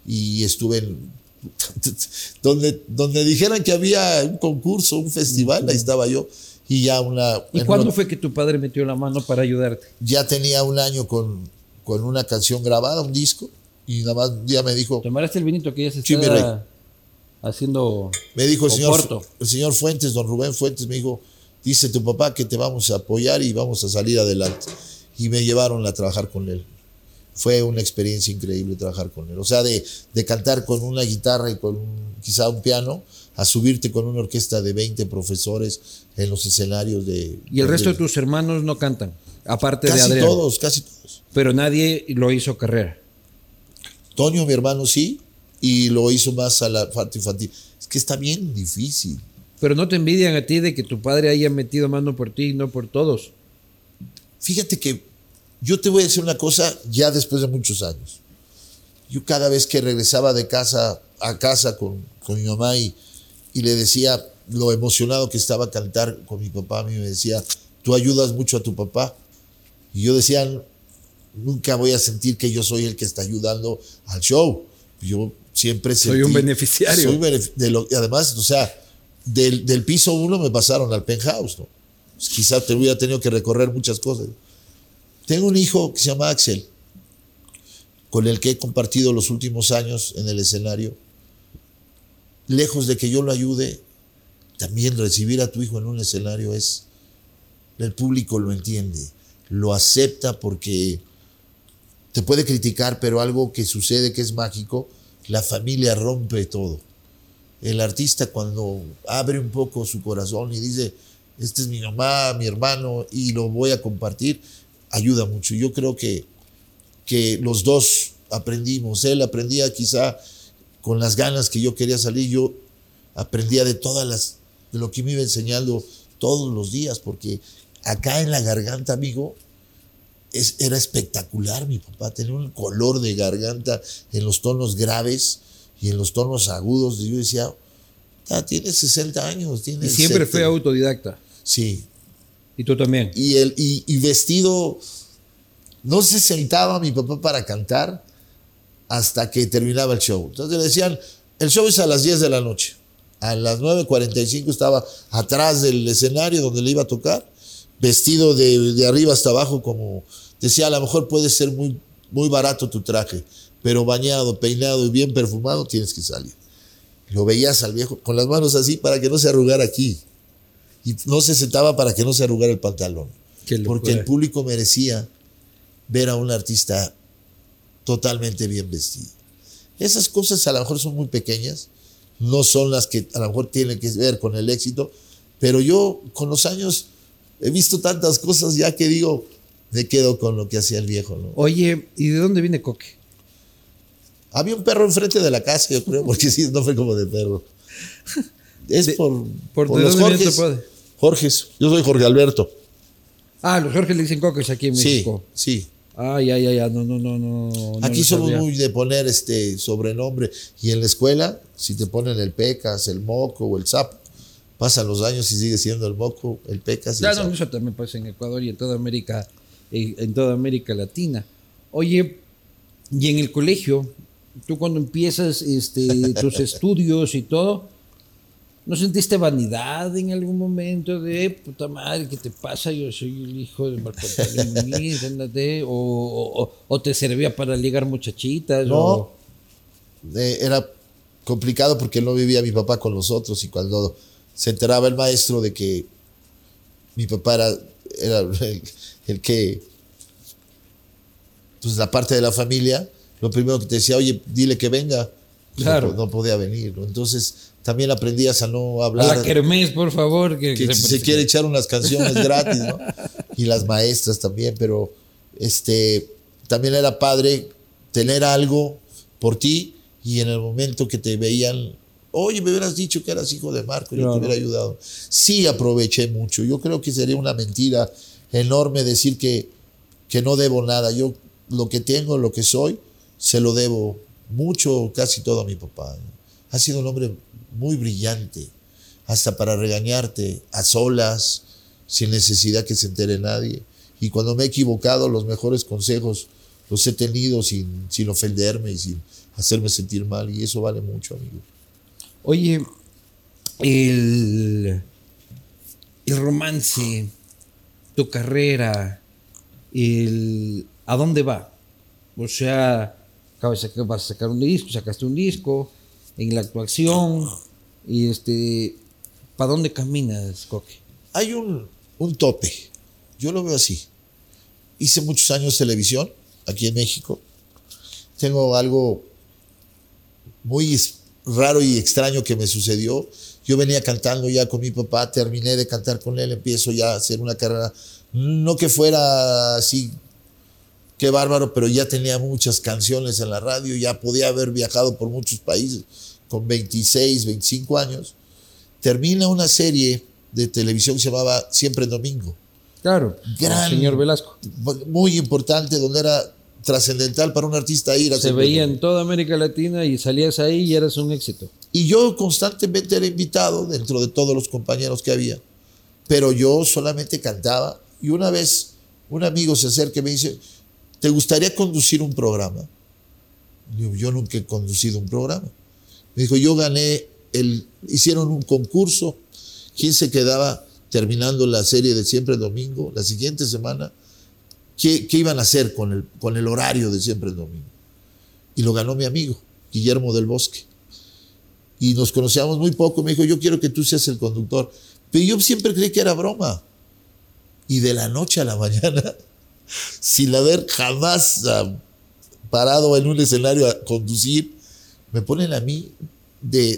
y estuve en <laughs> donde, donde dijeran que había un concurso, un festival, ahí estaba yo y ya una... ¿Y cuándo una- fue que tu padre metió la mano para ayudarte? Ya tenía un año con, con una canción grabada, un disco, y nada más un día me dijo, ¿Tomarás el vinito que ya se está haciendo me dijo el señor, el señor Fuentes, don Rubén Fuentes, me dijo, dice tu papá que te vamos a apoyar y vamos a salir adelante. Y me llevaron a trabajar con él. Fue una experiencia increíble trabajar con él. O sea, de, de cantar con una guitarra y con un- quizá un piano, a subirte con una orquesta de 20 profesores en los escenarios de... Y el resto de tus hermanos no cantan, aparte de Casi Adrián. todos, casi todos. Pero nadie lo hizo carrera. Toño, mi hermano, sí, y lo hizo más a la parte infantil. Es que está bien difícil. Pero no te envidian a ti de que tu padre haya metido mano por ti y no por todos. Fíjate que yo te voy a decir una cosa ya después de muchos años. Yo cada vez que regresaba de casa a casa con, con mi mamá y, y le decía lo emocionado que estaba a cantar con mi papá, a mí me decía, tú ayudas mucho a tu papá. Y yo decía, nunca voy a sentir que yo soy el que está ayudando al show. Yo siempre Soy un beneficiario. Soy de lo- además, o sea, del, del piso uno me pasaron al penthouse, ¿no? Pues quizá te hubiera tenido que recorrer muchas cosas. Tengo un hijo que se llama Axel, con el que he compartido los últimos años en el escenario. Lejos de que yo lo ayude, también recibir a tu hijo en un escenario es, el público lo entiende, lo acepta porque te puede criticar, pero algo que sucede que es mágico, la familia rompe todo. El artista cuando abre un poco su corazón y dice, este es mi mamá, mi hermano, y lo voy a compartir, ayuda mucho. Yo creo que, que los dos aprendimos. Él aprendía quizá con las ganas que yo quería salir, yo aprendía de todas las, de lo que me iba enseñando todos los días, porque acá en la garganta, amigo, es- era espectacular mi papá, tenía un color de garganta en los tonos graves y en los tonos agudos. Y yo decía, "Ah, tiene 60 años, tiene Y siempre 70". fue autodidacta. Sí, Y tú también. y, el, y, y vestido, no se sentaba mi papá para cantar hasta que terminaba el show. Entonces le decían, el show es a las 10 de la noche. A las 9.45 estaba atrás del escenario donde le iba a tocar, vestido de, de arriba hasta abajo como, decía, a lo mejor puede ser muy, muy barato tu traje, pero bañado, peinado y bien perfumado tienes que salir. Lo veías al viejo con las manos así para que no se arrugara aquí. Y no se sentaba para que no se arrugara el pantalón. Porque el público merecía ver a un artista totalmente bien vestido. Esas cosas a lo mejor son muy pequeñas, no son las que a lo mejor tienen que ver con el éxito, pero yo con los años he visto tantas cosas ya que digo, me quedo con lo que hacía el viejo. ¿no? Oye, ¿y de dónde viene Coque? Había un perro enfrente de la casa, yo creo, porque sí, no fue como de perro. <laughs> Es De- por, por- por ¿de los dónde viene tu Jorges. Jorges, yo soy Jorge Alberto. Ah, los Jorge le dicen Coques aquí en Sí, México. sí. Ay, ay, ay, ay, no, no, no, no. Aquí somos sabía. muy de poner este sobrenombre. Y en la escuela, si te ponen el pecas, el moco o el sapo, pasan los años y sigue siendo el moco, el pecas y el no, eso también pasa en Ecuador y en toda América, en toda América Latina. Oye, y en el colegio, tú cuando empiezas este, tus <laughs> estudios y todo, ¿no sentiste vanidad en algún momento de puta madre, qué te pasa? Yo soy el hijo de Marco Antonio <laughs> Muñiz, ándate", o, o- o- o te servía para ligar muchachitas? No, o- eh, era complicado porque no vivía mi papá con nosotros y cuando se enteraba el maestro de que mi papá era, era el, el que, pues la parte de la familia, lo primero que te decía, oye, dile que venga. Claro. No, no podía venir. ¿no? Entonces también aprendías a no a hablar. la kermés, por favor. Que, que que se quiere echar unas canciones <laughs> gratis, ¿no? Y las maestras también, pero este también era padre tener algo por ti y en el momento que te veían, oye, me hubieras dicho que eras hijo de Marco, yo Claro. te hubiera ayudado. Sí aproveché mucho. Yo creo que sería una mentira enorme decir que, que no debo nada. Yo lo que tengo, lo que soy, se lo debo mucho, casi todo a mi papá. Ha sido un hombre muy brillante, hasta para regañarte a solas, sin necesidad que se entere nadie. Y cuando me he equivocado, los mejores consejos los he tenido sin, sin ofenderme y sin hacerme sentir mal. Y eso vale mucho, amigo. Oye, el, el romance, tu carrera, el, ¿a dónde va? O sea, vas a sacar un disco, sacaste un disco, en la actuación, y este, ¿para dónde caminas, Coque? Hay un, un tope, yo lo veo así. Hice muchos años televisión aquí en México. Tengo algo muy raro y extraño que me sucedió. Yo venía cantando ya con mi papá, terminé de cantar con él, empiezo ya a hacer una carrera, no que fuera así, qué bárbaro, pero ya tenía muchas canciones en la radio, ya podía haber viajado por muchos países con 26, 25 años. Termina una serie de televisión que se llamaba Siempre en Domingo. Claro, Gran, señor Velasco. Muy importante, donde era trascendental para un artista ir a Se veía en toda América Latina y salías ahí y eras un éxito. Y yo constantemente era invitado dentro de todos los compañeros que había, pero yo solamente cantaba. Y una vez un amigo se acerca y me dice, ¿te gustaría conducir un programa? Yo, nunca he conducido un programa. Me dijo, yo gané, el, hicieron un concurso, ¿quién se quedaba terminando la serie de Siempre Domingo? La siguiente semana qué, iban a hacer con el, con el horario de siempre domingo. Y lo ganó mi amigo, Guillermo del Bosque. Y nos conocíamos muy poco. Me dijo, yo quiero que tú seas el conductor. Pero yo siempre creí que era broma. Y de la noche a la mañana, sin haber jamás ah, parado en un escenario a conducir, me ponen a mí de,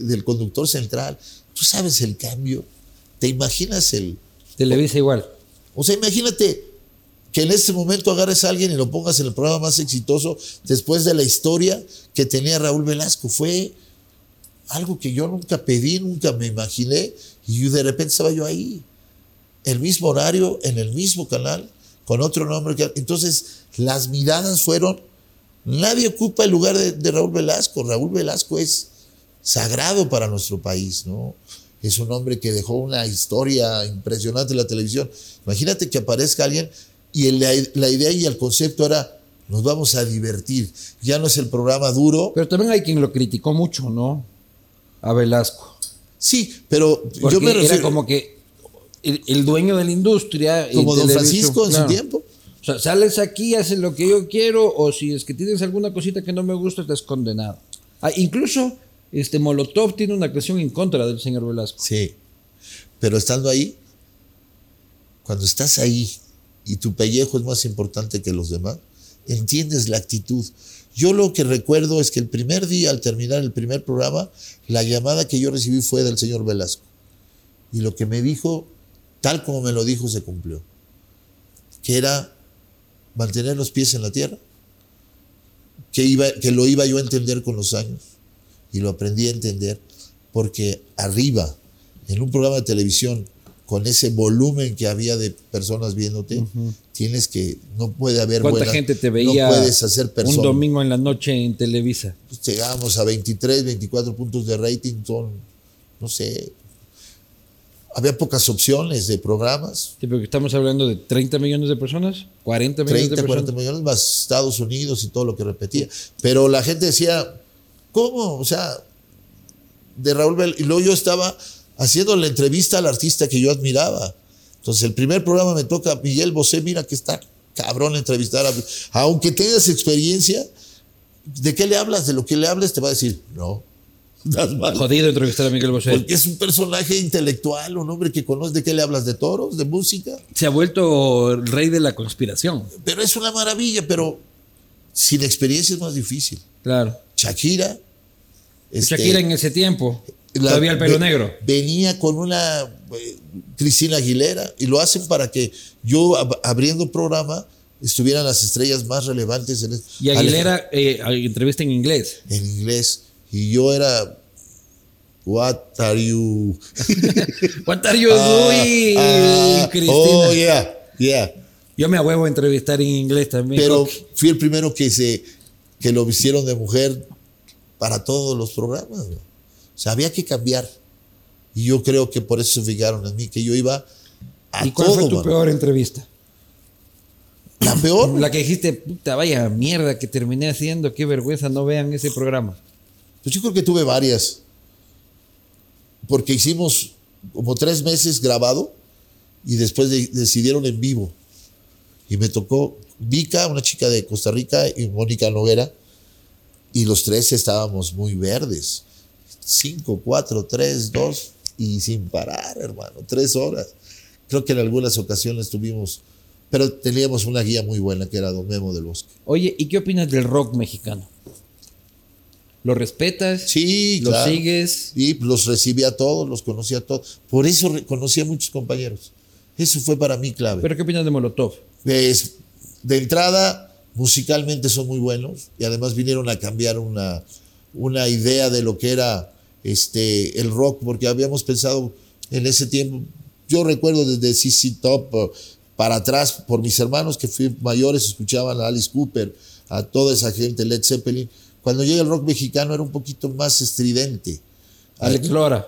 del conductor central. ¿Tú sabes el cambio? ¿Te imaginas el... Televisa igual. O sea, imagínate que en ese momento agarres a alguien y lo pongas en el programa más exitoso después de la historia que tenía Raúl Velasco. Fue algo que yo nunca pedí, nunca me imaginé, y de repente estaba yo ahí, el mismo horario, en el mismo canal, con otro nombre. Entonces, las miradas fueron, nadie ocupa el lugar de, de Raúl Velasco. Raúl Velasco es sagrado para nuestro país, ¿no? Es un hombre que dejó una historia impresionante en la televisión. Imagínate que aparezca alguien y la, idea y el concepto era, nos vamos a divertir. Ya no es el programa duro. Pero también hay quien lo criticó mucho, ¿no? A Velasco. Sí, pero yo me refiero... Era como que el, dueño de la industria... Como don Francisco en su tiempo. O sea, sales aquí, haces lo que yo quiero, o si es que tienes alguna cosita que no me gusta, estás condenado. Ah, incluso este Molotov tiene una canción en contra del señor Velasco. Sí, pero estando ahí, cuando estás ahí y tu pellejo es más importante que los demás, entiendes la actitud. Yo lo que recuerdo es que el primer día, al terminar el primer programa, la llamada que yo recibí fue del señor Velasco. Y lo que me dijo, tal como me lo dijo, se cumplió. Que era mantener los pies en la tierra. Que, iba, que lo iba yo a entender con los años. Y lo aprendí a entender porque arriba, en un programa de televisión, con ese volumen que había de personas viéndote, tienes que, no puede haber ¿Cuánta gente te veía no puedes hacer un domingo en la noche en Televisa? Pues llegábamos a 23, 24 puntos de rating, son, no sé, había pocas opciones de programas. Sí, porque estamos hablando de 30 millones de personas, 40 millones de personas. 40 millones más Estados Unidos y todo lo que repetía. Pero la gente decía, ¿cómo? O sea, de Raúl Bell, y luego yo estaba haciendo la entrevista al artista que yo admiraba. Entonces, el primer programa me toca Miguel Bosé, mira que está cabrón entrevistar, a, aunque tengas experiencia, ¿de qué le hablas? De lo que le hables te va a decir, no. Jodido entrevistar a Miguel Bosé. Porque es un personaje intelectual, un hombre que conoce de qué le hablas, de toros, de música. Se ha vuelto el rey de la conspiración. Pero es una maravilla, pero sin experiencia es más difícil. Claro. Shakira. Este, Shakira en ese tiempo Todavía el pelo negro. Venía con una eh, Cristina Aguilera y lo hacen para que yo abriendo programa estuvieran las estrellas más relevantes. En y Aguilera eh, entrevista en inglés. En inglés. Y yo era What are you? <laughs> What are you doing, ah, Cristina? Oh, yeah. Yeah. Yo me huevo a entrevistar en inglés también. Pero fui el primero que se que lo vistieron de mujer para todos los programas. ¿no? O sea, había que cambiar. Y yo creo que por eso se fijaron en mí, que yo iba a ¿Y cuál todo. fue tu mano. peor entrevista? La peor. La que dijiste, puta, vaya mierda que terminé haciendo, qué vergüenza, no vean ese programa. Pues yo creo que tuve varias. Porque hicimos como tres meses grabado y después de- decidieron en vivo. Y me tocó Vika, una chica de Costa Rica, y Mónica Noguera. Y los tres estábamos muy verdes. Cinco, cuatro, tres, dos, y sin parar, hermano. Tres horas. Creo que en algunas ocasiones tuvimos, pero teníamos una guía muy buena que era Don Memo del Bosque. Oye, ¿y qué opinas del rock mexicano? ¿Lo respetas? Sí, ¿Lo claro. sigues? Y los recibí a todos, los conocí a todos. Por eso conocí a muchos compañeros. Eso fue para mí clave. ¿Pero qué opinas de Molotov? Es- de entrada, musicalmente son muy buenos y además vinieron a cambiar una, una idea de lo que era este, el rock, porque habíamos pensado en ese tiempo, yo recuerdo desde CC Top eh, para atrás, por mis hermanos que fui mayores, escuchaban a Alice Cooper, a toda esa gente, Led Zeppelin. Cuando llega el rock mexicano era un poquito más estridente. Alex Lora.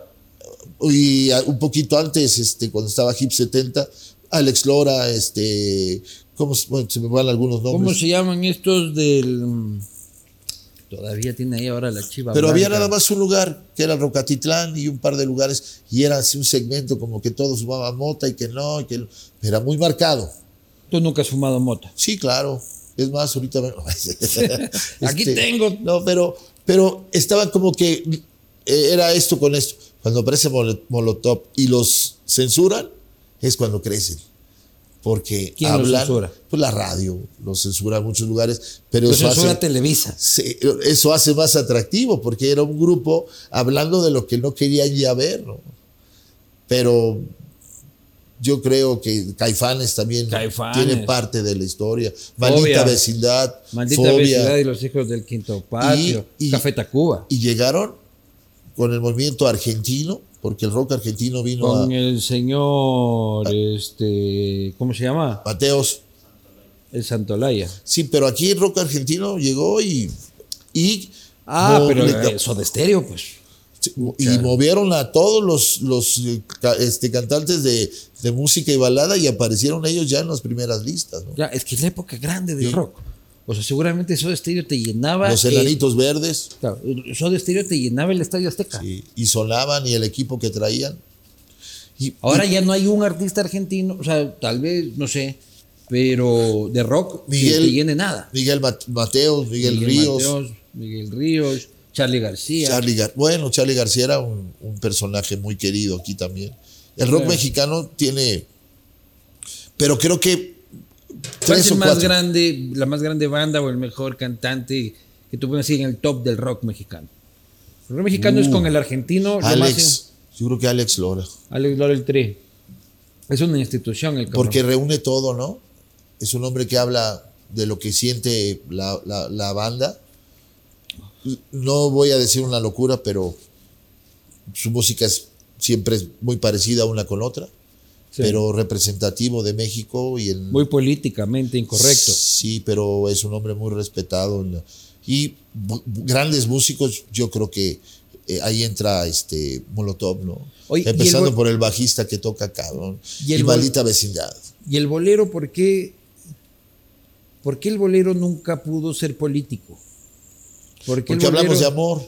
y a- un poquito antes, este, cuando estaba Hip 70, Alex Lora, este, ¿cómo se, bueno, se me van algunos ¿Cómo nombres? se llaman estos del... mm, Todavía tiene ahí ahora la chiva. Pero había nada más un lugar, que era Rocatitlán y un par de lugares, y era así un segmento como que todos fumaban mota y que no, y que no. era muy marcado. Tú nunca has fumado mota. Sí, claro. Es más, ahorita me- <laughs> Aquí Este, tengo. No, pero, pero estaba como que eh, era esto con esto. Cuando aparece Mol- Molotov y los censuran, es cuando crecen. Porque ¿Quién los censura? pues la radio los censura en muchos lugares, pero eso censura hace, Televisa. se- eso hace más atractivo, porque era un grupo hablando de lo que no querían ya ver, ¿no? Pero yo creo que Caifanes también Caifanes. tiene parte de la historia. Maldita Fobia. vecindad, Maldita fobia. vecindad y los hijos del quinto patio. Y- y- Café Tacuba. Y llegaron con el movimiento argentino, porque el rock argentino vino Con a el señor, este, ¿cómo se llama? Mateos. El Santolaya. Sí, pero aquí el rock argentino llegó y. y Ah, pero le- eso de estéreo, pues. Y movieron a todos los, los eh, este, cantantes de, de música y balada y aparecieron ellos ya en las primeras listas. ¿no? Ya, es que es la época grande del Sí. rock. O sea, seguramente eso de estéreo te llenaba. Los eh, enanitos verdes claro, eso de estéreo te llenaba el estadio Azteca. y, y sonaban y el equipo que traían. Y, Ahora y ya no hay un artista argentino, o sea, tal vez, no sé, pero de rock que Miguel- te llene nada. Miguel Mat- Mateos, Miguel, Miguel Ríos. Mateos, Miguel Ríos, Charlie García. Charlie Gar- bueno, Charlie García era un, un personaje muy querido aquí también. El rock Claro. mexicano tiene, pero creo que ¿Cuál es el más cuatro. grande, la más grande banda o el mejor cantante que tú puedes decir en el top del rock mexicano? El rock mexicano es Uh, con el argentino, Alex, yo creo que Alex Lora, Alex Lora el Tri. Es una institución el cabrón. porque reúne todo, ¿no? Es un hombre que habla de lo que siente la, la- la banda. No voy a decir una locura, pero su música es siempre es muy parecida una con otra, Sí. pero representativo de México y en, Muy políticamente incorrecto. Sí, pero es un hombre muy respetado. en Y grandes músicos, yo creo que eh, ahí entra este Molotov, ¿no? Oye, y el Empezando por el bajista que toca cabrón. Y Y, el bol- maldita vecindad. Y el bolero, ¿por qué, ¿por qué el bolero nunca pudo ser político? ¿Por qué el Porque hablamos de amor.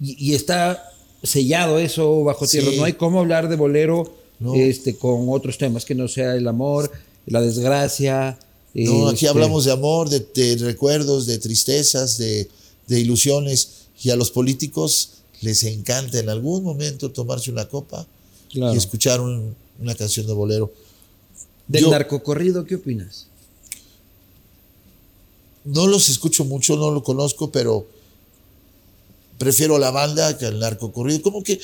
Y, y está sellado eso bajo tierra. Sí. No hay cómo hablar de bolero No. este, con otros temas que no sea el amor, la desgracia. No, aquí este, hablamos de amor, de, de recuerdos, de tristezas, de, de ilusiones. Y a los políticos les encanta en algún momento tomarse una copa claro. y escuchar un- una canción de bolero. Del Yo- narcocorrido, ¿qué opinas? No los escucho mucho, no lo conozco, pero prefiero la banda que el narcocorrido. Como que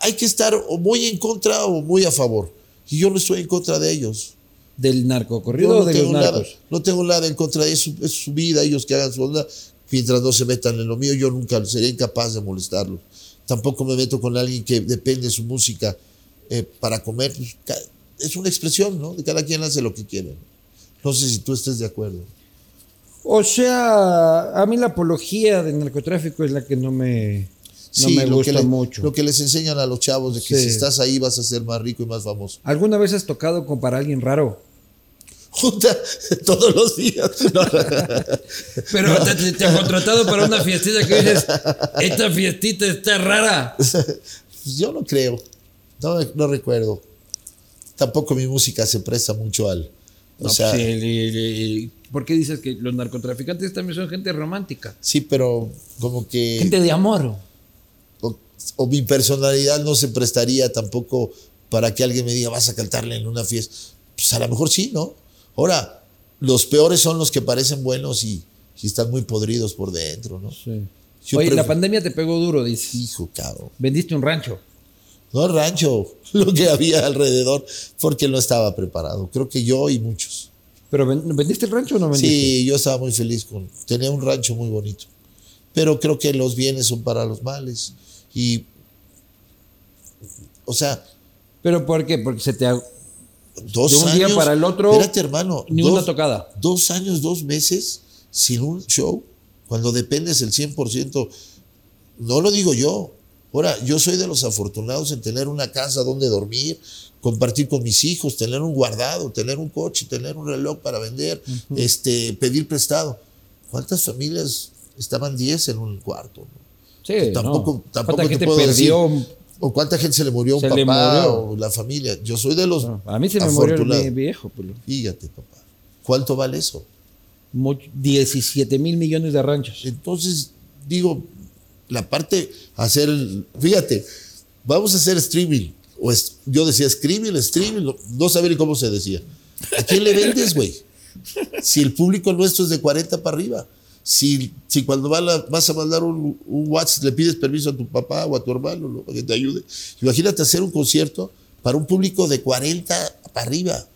hay que estar o muy en contra o muy a favor. Y yo no estoy en contra de ellos. ¿Del Yo narcocorrido no o de los tengo, nada, no tengo nada en contra de eso. Es su vida, ellos que hagan su onda. Mientras no se metan en lo mío, yo nunca sería incapaz de molestarlos. Tampoco me meto con alguien que depende de su música eh, para comer. Pues, es una expresión, ¿no? De cada quien hace lo que quiere. No sé si tú estés de acuerdo. O sea, a mí la apología del narcotráfico es la que no me, no me lo gusta que le- mucho. Lo que les enseñan a los chavos de que Sí. si estás ahí vas a ser más rico y más famoso. ¿Alguna vez has tocado con para alguien raro? <laughs> Junta todos los días. No. Pero te, te han contratado para una fiestita que dices, esta fiestita está rara. <laughs> Yo no creo. No, no recuerdo. Tampoco mi música se presta mucho al. O No, sea, pues, sí. el- el- el- ¿Por qué dices que los narcotraficantes también son gente romántica? pero como que. Gente de amor. o, o mi personalidad no se prestaría tampoco para que alguien me diga, vas a cantarle en una fiesta. Pues a lo mejor sí, ¿no? Ahora, los peores son los que parecen buenos y, y están muy podridos por dentro, ¿no? Sí. Yo Oye, la pandemia te pegó duro, dices. Hijo, cabrón. Vendiste un rancho. No rancho, <laughs> lo que había alrededor, porque no estaba preparado. Creo que yo y muchos. ¿Pero ven- vendiste el rancho o no vendiste? Sí, yo estaba muy feliz con. Tenía un rancho muy bonito. Pero creo que los bienes son para los males. Y. O sea, ¿Pero por qué? Porque se te... ha- dos De un años. día para el otro, Espérate, hermano. ni dos, una tocada. Dos años, dos meses sin un show. Cuando dependes el 100%. No lo digo yo. Ahora, yo soy de los afortunados en tener una casa donde dormir, compartir con mis hijos, tener un guardado, tener un coche, tener un reloj para vender, este, pedir prestado. ¿Cuántas familias estaban 10 en un cuarto? no? Sí, tampoco, no. tampoco ¿Cuánta te gente puedo perdió? decir. O cuánta gente se le murió a un papá o la familia. Yo soy de los No, a mí se me murió el afortunados. vie- viejo. pues, Fíjate, papá. ¿Cuánto vale eso? much- 17 mil millones de ranchos. Entonces, digo, la parte, hacer, fíjate, vamos a hacer streaming. O es- yo decía streaming, streaming, no, no sabía ni cómo se decía. ¿A quién le vendes, güey? Si el público nuestro es de 40 para arriba. Si, si cuando va la- vas a mandar un, un WhatsApp le pides permiso a tu papá o a tu hermano ¿no? para que te ayude. Imagínate hacer un concierto para un público de 40 para arriba.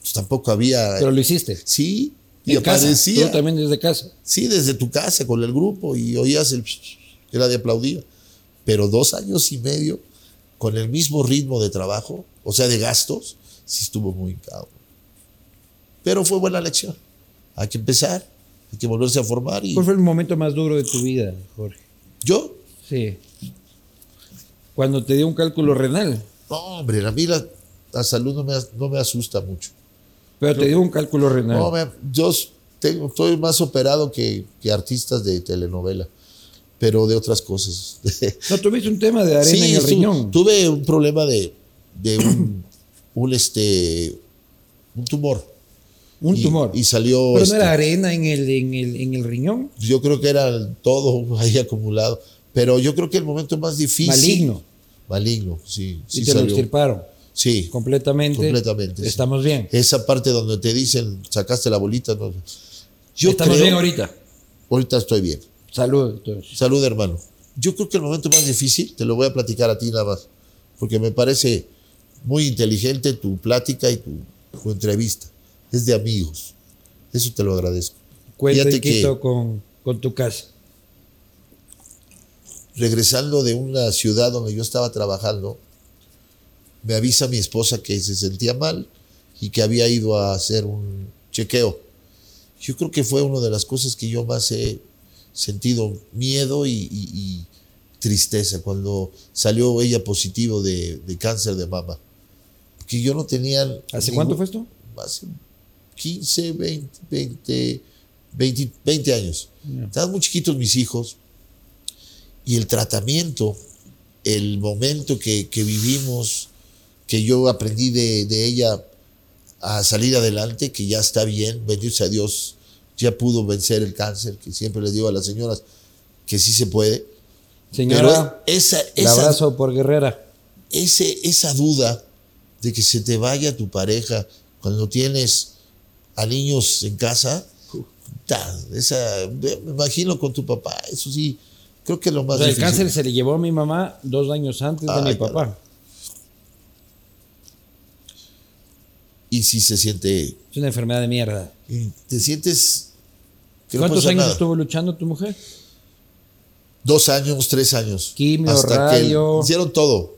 Pues tampoco había. Pero lo hiciste. sí, y En casa. aparecía. Tú también desde casa. Sí, desde tu casa con el grupo y oías el era de aplaudir. Pero dos años y medio con el mismo ritmo de trabajo, o sea, de gastos, sí estuvo muy cabrón. Pero fue buena lección. Hay que empezar, hay que volverse a formar y ¿Cuál fue el momento más duro de tu vida, Jorge? yo, Sí. Cuando te dio un cálculo renal. no, hombre, a mí la, la salud no me, no me asusta mucho. Pero te dio un cálculo renal. No, me- yo tengo, estoy más operado que, que artistas de telenovela, pero de otras cosas. <laughs> No tuviste un tema de arena en el riñón. tuve un problema de, de un, <coughs> un, este, un tumor. un y- tumor. Y salió, Pero no este, era arena en el, en el, en el riñón. yo creo que era todo <laughs> ahí acumulado. Pero yo creo que el momento más difícil. Maligno. Maligno, sí. Y sí te lo extirparon. Sí. Completamente. Completamente, sí. Estamos bien. Esa parte donde te dicen, sacaste la bolita. no. Yo Estamos creo- bien ahorita. Ahorita estoy bien. Salud. entonces. Salud, hermano. Yo creo que el momento más difícil, te lo voy a platicar a ti nada más, porque me parece muy inteligente tu plática y tu, tu entrevista. Es de amigos. Eso te lo agradezco. Quito que- con, con tu casa. Regresando de una ciudad donde yo estaba trabajando, me avisa mi esposa que se sentía mal y que había ido a hacer un chequeo. Yo creo que fue una de las cosas que yo más he sentido miedo y, y- y tristeza cuando salió ella positivo de, de cáncer de mama. Que yo no tenía... ¿Hace ningún- cuánto fue esto? Hace 15, 20, 20, 20, 20 años. Ya. Estaban muy chiquitos mis hijos y el tratamiento, el momento que, que vivimos, que yo aprendí de, de ella a salir adelante, que ya está bien, bendito sea Dios, ya pudo vencer el cáncer, que siempre les digo a las señoras que sí se puede. Señora, Pero esa, abrazo por Guerrera. ese, esa duda de que se te vaya tu pareja cuando tienes a niños en casa, puta, esa, me imagino con tu papá, eso sí, creo que es lo O más sea, el cáncer se le llevó a mi mamá dos años antes de mi papá. Y si se siente, Es una enfermedad de mierda. y te sientes... que no ¿Cuántos pasa años nada. estuvo luchando tu mujer? Dos años, tres años. Quimio, hasta radio. que hicieron todo.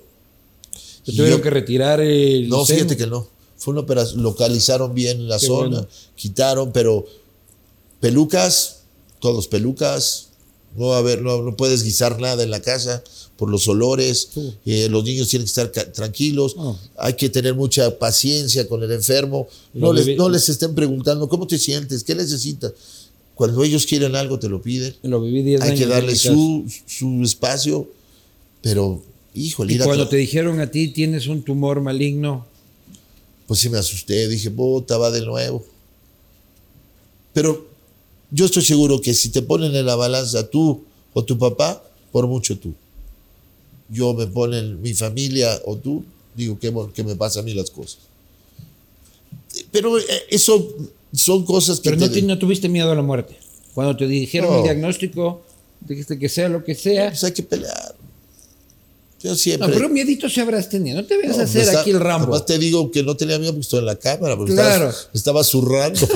Te tuvieron yo- que retirar el No, seno. fíjate que no. Fue una operación, localizaron bien la Qué zona, bueno. quitaron, pero pelucas, todos pelucas, no a haber, no, no puedes guisar nada en la casa por los olores, eh, los niños tienen que estar tranquilos, Oh. hay que tener mucha paciencia con el enfermo, no les, no les estén preguntando cómo te sientes, qué necesitas. Cuando ellos quieren algo te lo piden, Lo viví 10 hay que darle su, su espacio, pero híjole, Y cuando te dijeron a ti tienes un tumor maligno, pues sí me asusté, dije, puta, va de nuevo. Pero yo estoy seguro que si te ponen en la balanza tú o tu papá, por mucho tú. Yo me ponen mi familia o tú, digo que, que me pasan a mí las cosas. Pero eh, eso son cosas que... pero no, te- no tuviste miedo a la muerte. Cuando te dijeron el diagnóstico, dijiste que sea lo que sea. pues hay que pelear. Yo No, siempre... pero miedito se habrás tenido. No te vayas No, a hacer está- aquí el Rambo. Además te digo que no tenía miedo porque estoy en la cámara, porque Claro. estaba, estaba zurrando. <laughs>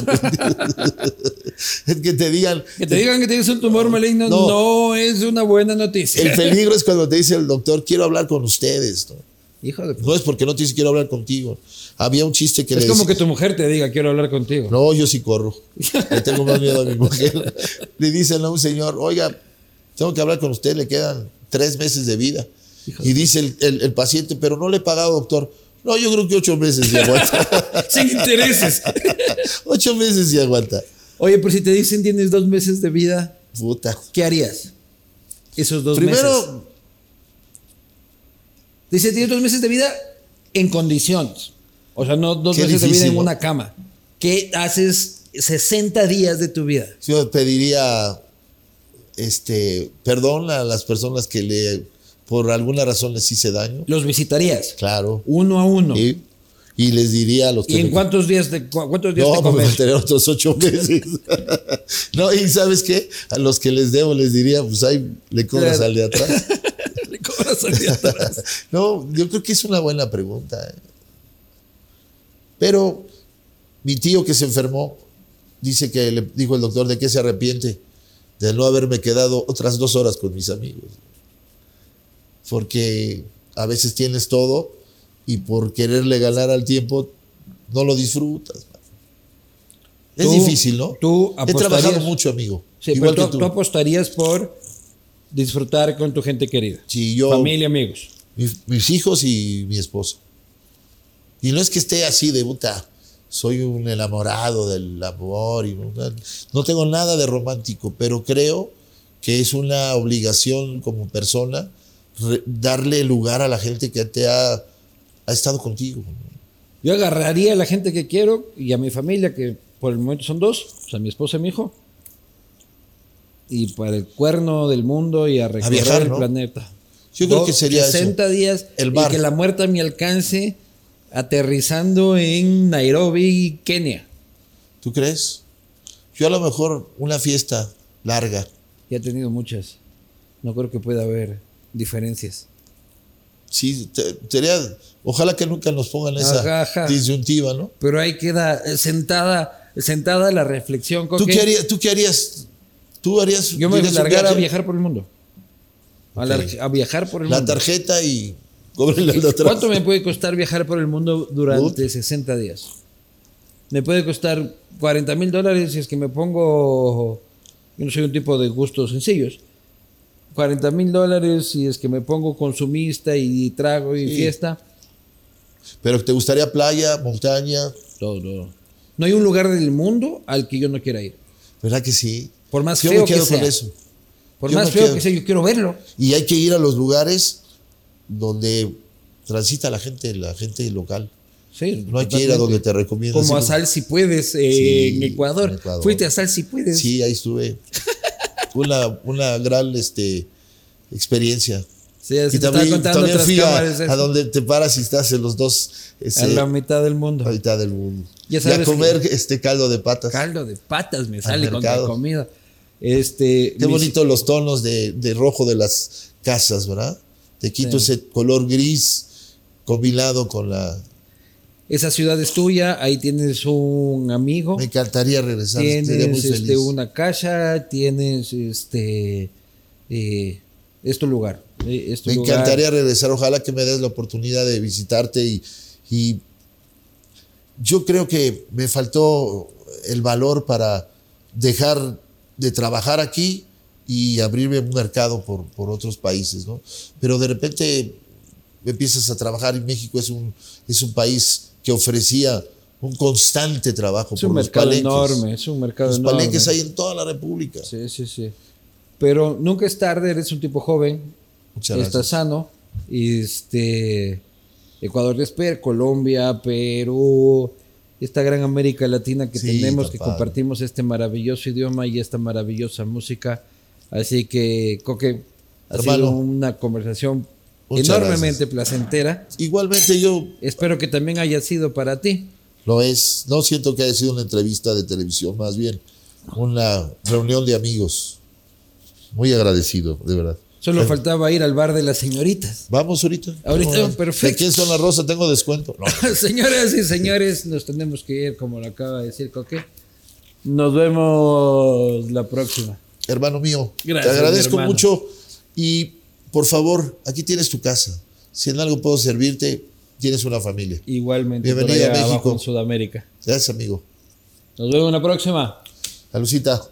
es que te digan, Que te digan que tienes un tumor maligno no, No. es una buena noticia. el peligro es cuando te dice el doctor, quiero hablar con ustedes. ¿no? Hijo de... No es porque no te dice quiero hablar contigo. Había un chiste que Es le como que tu mujer te diga, quiero hablar contigo. No, yo sí corro. Le tengo más miedo a mi mujer. Le dicen a un señor, oiga, tengo que hablar con usted, le quedan tres meses de vida. Y dice el, el- el paciente, pero no le he pagado, doctor. No, yo creo que ocho meses y aguanta. <laughs> Sin intereses. <laughs> ocho meses y aguanta. Oye, pero si te dicen tienes dos meses de vida, Puta. ¿qué harías? Esos dos meses. Primero, Dice, tienes dos meses de vida en condiciones. O sea, no dos meses de vida en una cama. ¿Qué haces 60 días de tu vida? yo pediría este, perdón a las personas que le, por alguna razón les hice daño. Los visitarías. Claro. Uno a uno. Y, y les diría a los ¿Y que en me- cuántos días te, cu- cuántos días No, te me comes? tener otros ocho meses. <laughs> no, y ¿sabes qué? A los que les debo les diría, pues ahí le cobras Claro. al de atrás. <laughs> Le cobras al día atrás. <laughs> no, yo creo que es una buena pregunta. ¿eh? Pero mi tío que se enfermó, dice que le dijo el doctor de qué se arrepiente, de no haberme quedado otras dos horas con mis amigos. Porque a veces tienes todo y por quererle ganar al tiempo no lo disfrutas. Es Tú- difícil, ¿no? tú He trabajado mucho, amigo. Sí, Igual pero que tú, tú. tú apostarías por disfrutar con tu gente querida. Sí, yo- Familia, amigos. Mi- mis hijos y mi esposa. Y no es que esté así de puta, soy un enamorado del amor y no, tengo nada de romántico, pero creo que es una obligación como persona darle lugar a la gente que te ha, ha estado contigo. Yo agarraría a la gente que quiero y a mi familia, que por el momento son dos, o sea, mi esposa y mi hijo, y para el cuerno del mundo y a recorrer viajar, el ¿no? planeta. Yo creo que sería eso. 60 días El y mar. que la muerte me alcance aterrizando en Nairobi, Kenia. ¿Tú crees? Yo a lo mejor una fiesta larga. Ya he tenido muchas. No creo que pueda haber diferencias. Sí, te- sería, ojalá que nunca nos pongan esa Ajá, ajá. disyuntiva, ¿no? Pero ahí queda eh, sentada, sentada la reflexión. ¿Tú qué, harías, ¿Tú qué harías? ¿Tú harías? Yo me largara a viajar por el mundo. A, viajar por el La mundo. tarjeta y. ¿Cuánto me puede costar viajar por el mundo durante 60 días? Me puede costar 40 mil dólares si es que me pongo. Yo no soy un tipo de gustos sencillos. 40 mil dólares si es que me pongo consumista y trago y Sí. fiesta. Pero te gustaría playa, montaña, Todo, todo. No hay un lugar del mundo al que yo no quiera ir. ¿verdad que sí? Por más Yo feo me quedo que con sea. eso. Por Yo más feo quedo. que sea, yo quiero verlo. Y hay que ir a los lugares donde transita la gente, la gente local. Sí, No hay que ir a donde te recomiendan. Como a Sal si puedes eh, Sí, en, Ecuador. en Ecuador. Fuiste a Sal si puedes. Sí, ahí estuve. <laughs> una, una gran este, experiencia. Sí, y también, también fui a, a donde te paras y estás en los dos ese, a la mitad del mundo. a la mitad del mundo. Ya y sabes a comer este caldo de patas. Caldo de patas me sale con la comida. Este, Qué bonito los tonos de, de rojo de las casas, ¿verdad? Te quito Sí. ese color gris combinado con la... Esa ciudad es tuya, ahí tienes un amigo, Me encantaría regresar, muy tienes feliz. este, una casa, tienes este, eh, es tu lugar. eh, es tu Me lugar. encantaría regresar, ojalá que me des la oportunidad de visitarte y, y yo creo que me faltó el valor para dejar de trabajar aquí y abrirme un mercado por, por otros países, ¿no? Pero de repente empiezas a trabajar y México es un, es un país que ofrecía un constante trabajo. Es un mercado enorme, es un mercado los enorme. palenques hay en toda la República. Sí, sí, sí. Pero nunca es tarde, eres un tipo joven, Muchas estás gracias. sano. y Este, Ecuador te espera, Colombia, Perú, esta gran América Latina que Sí, tenemos, que compartimos este maravilloso idioma y esta maravillosa música. Así que, Coque, ha Hermano, sido una conversación muchas enormemente placentera. Igualmente yo Espero que también haya sido para ti. lo es, no siento que haya sido una entrevista de televisión, más bien una reunión de amigos. Muy agradecido, de verdad. Solo faltaba ir al bar de las señoritas. Vamos ahorita. Ahorita, Vamos. perfecto. ¿De quién son las rosas? Tengo descuento. No. <laughs> Señoras y señores, nos tenemos que ir, como lo acaba de decir Coque. Nos vemos la próxima. Hermano mío, Gracias, te agradezco mucho y por favor, aquí tienes tu casa. Si en algo puedo servirte, tienes una familia. Igualmente, allá a México. en Sudamérica. Gracias, amigo. Nos vemos la próxima. Alucita.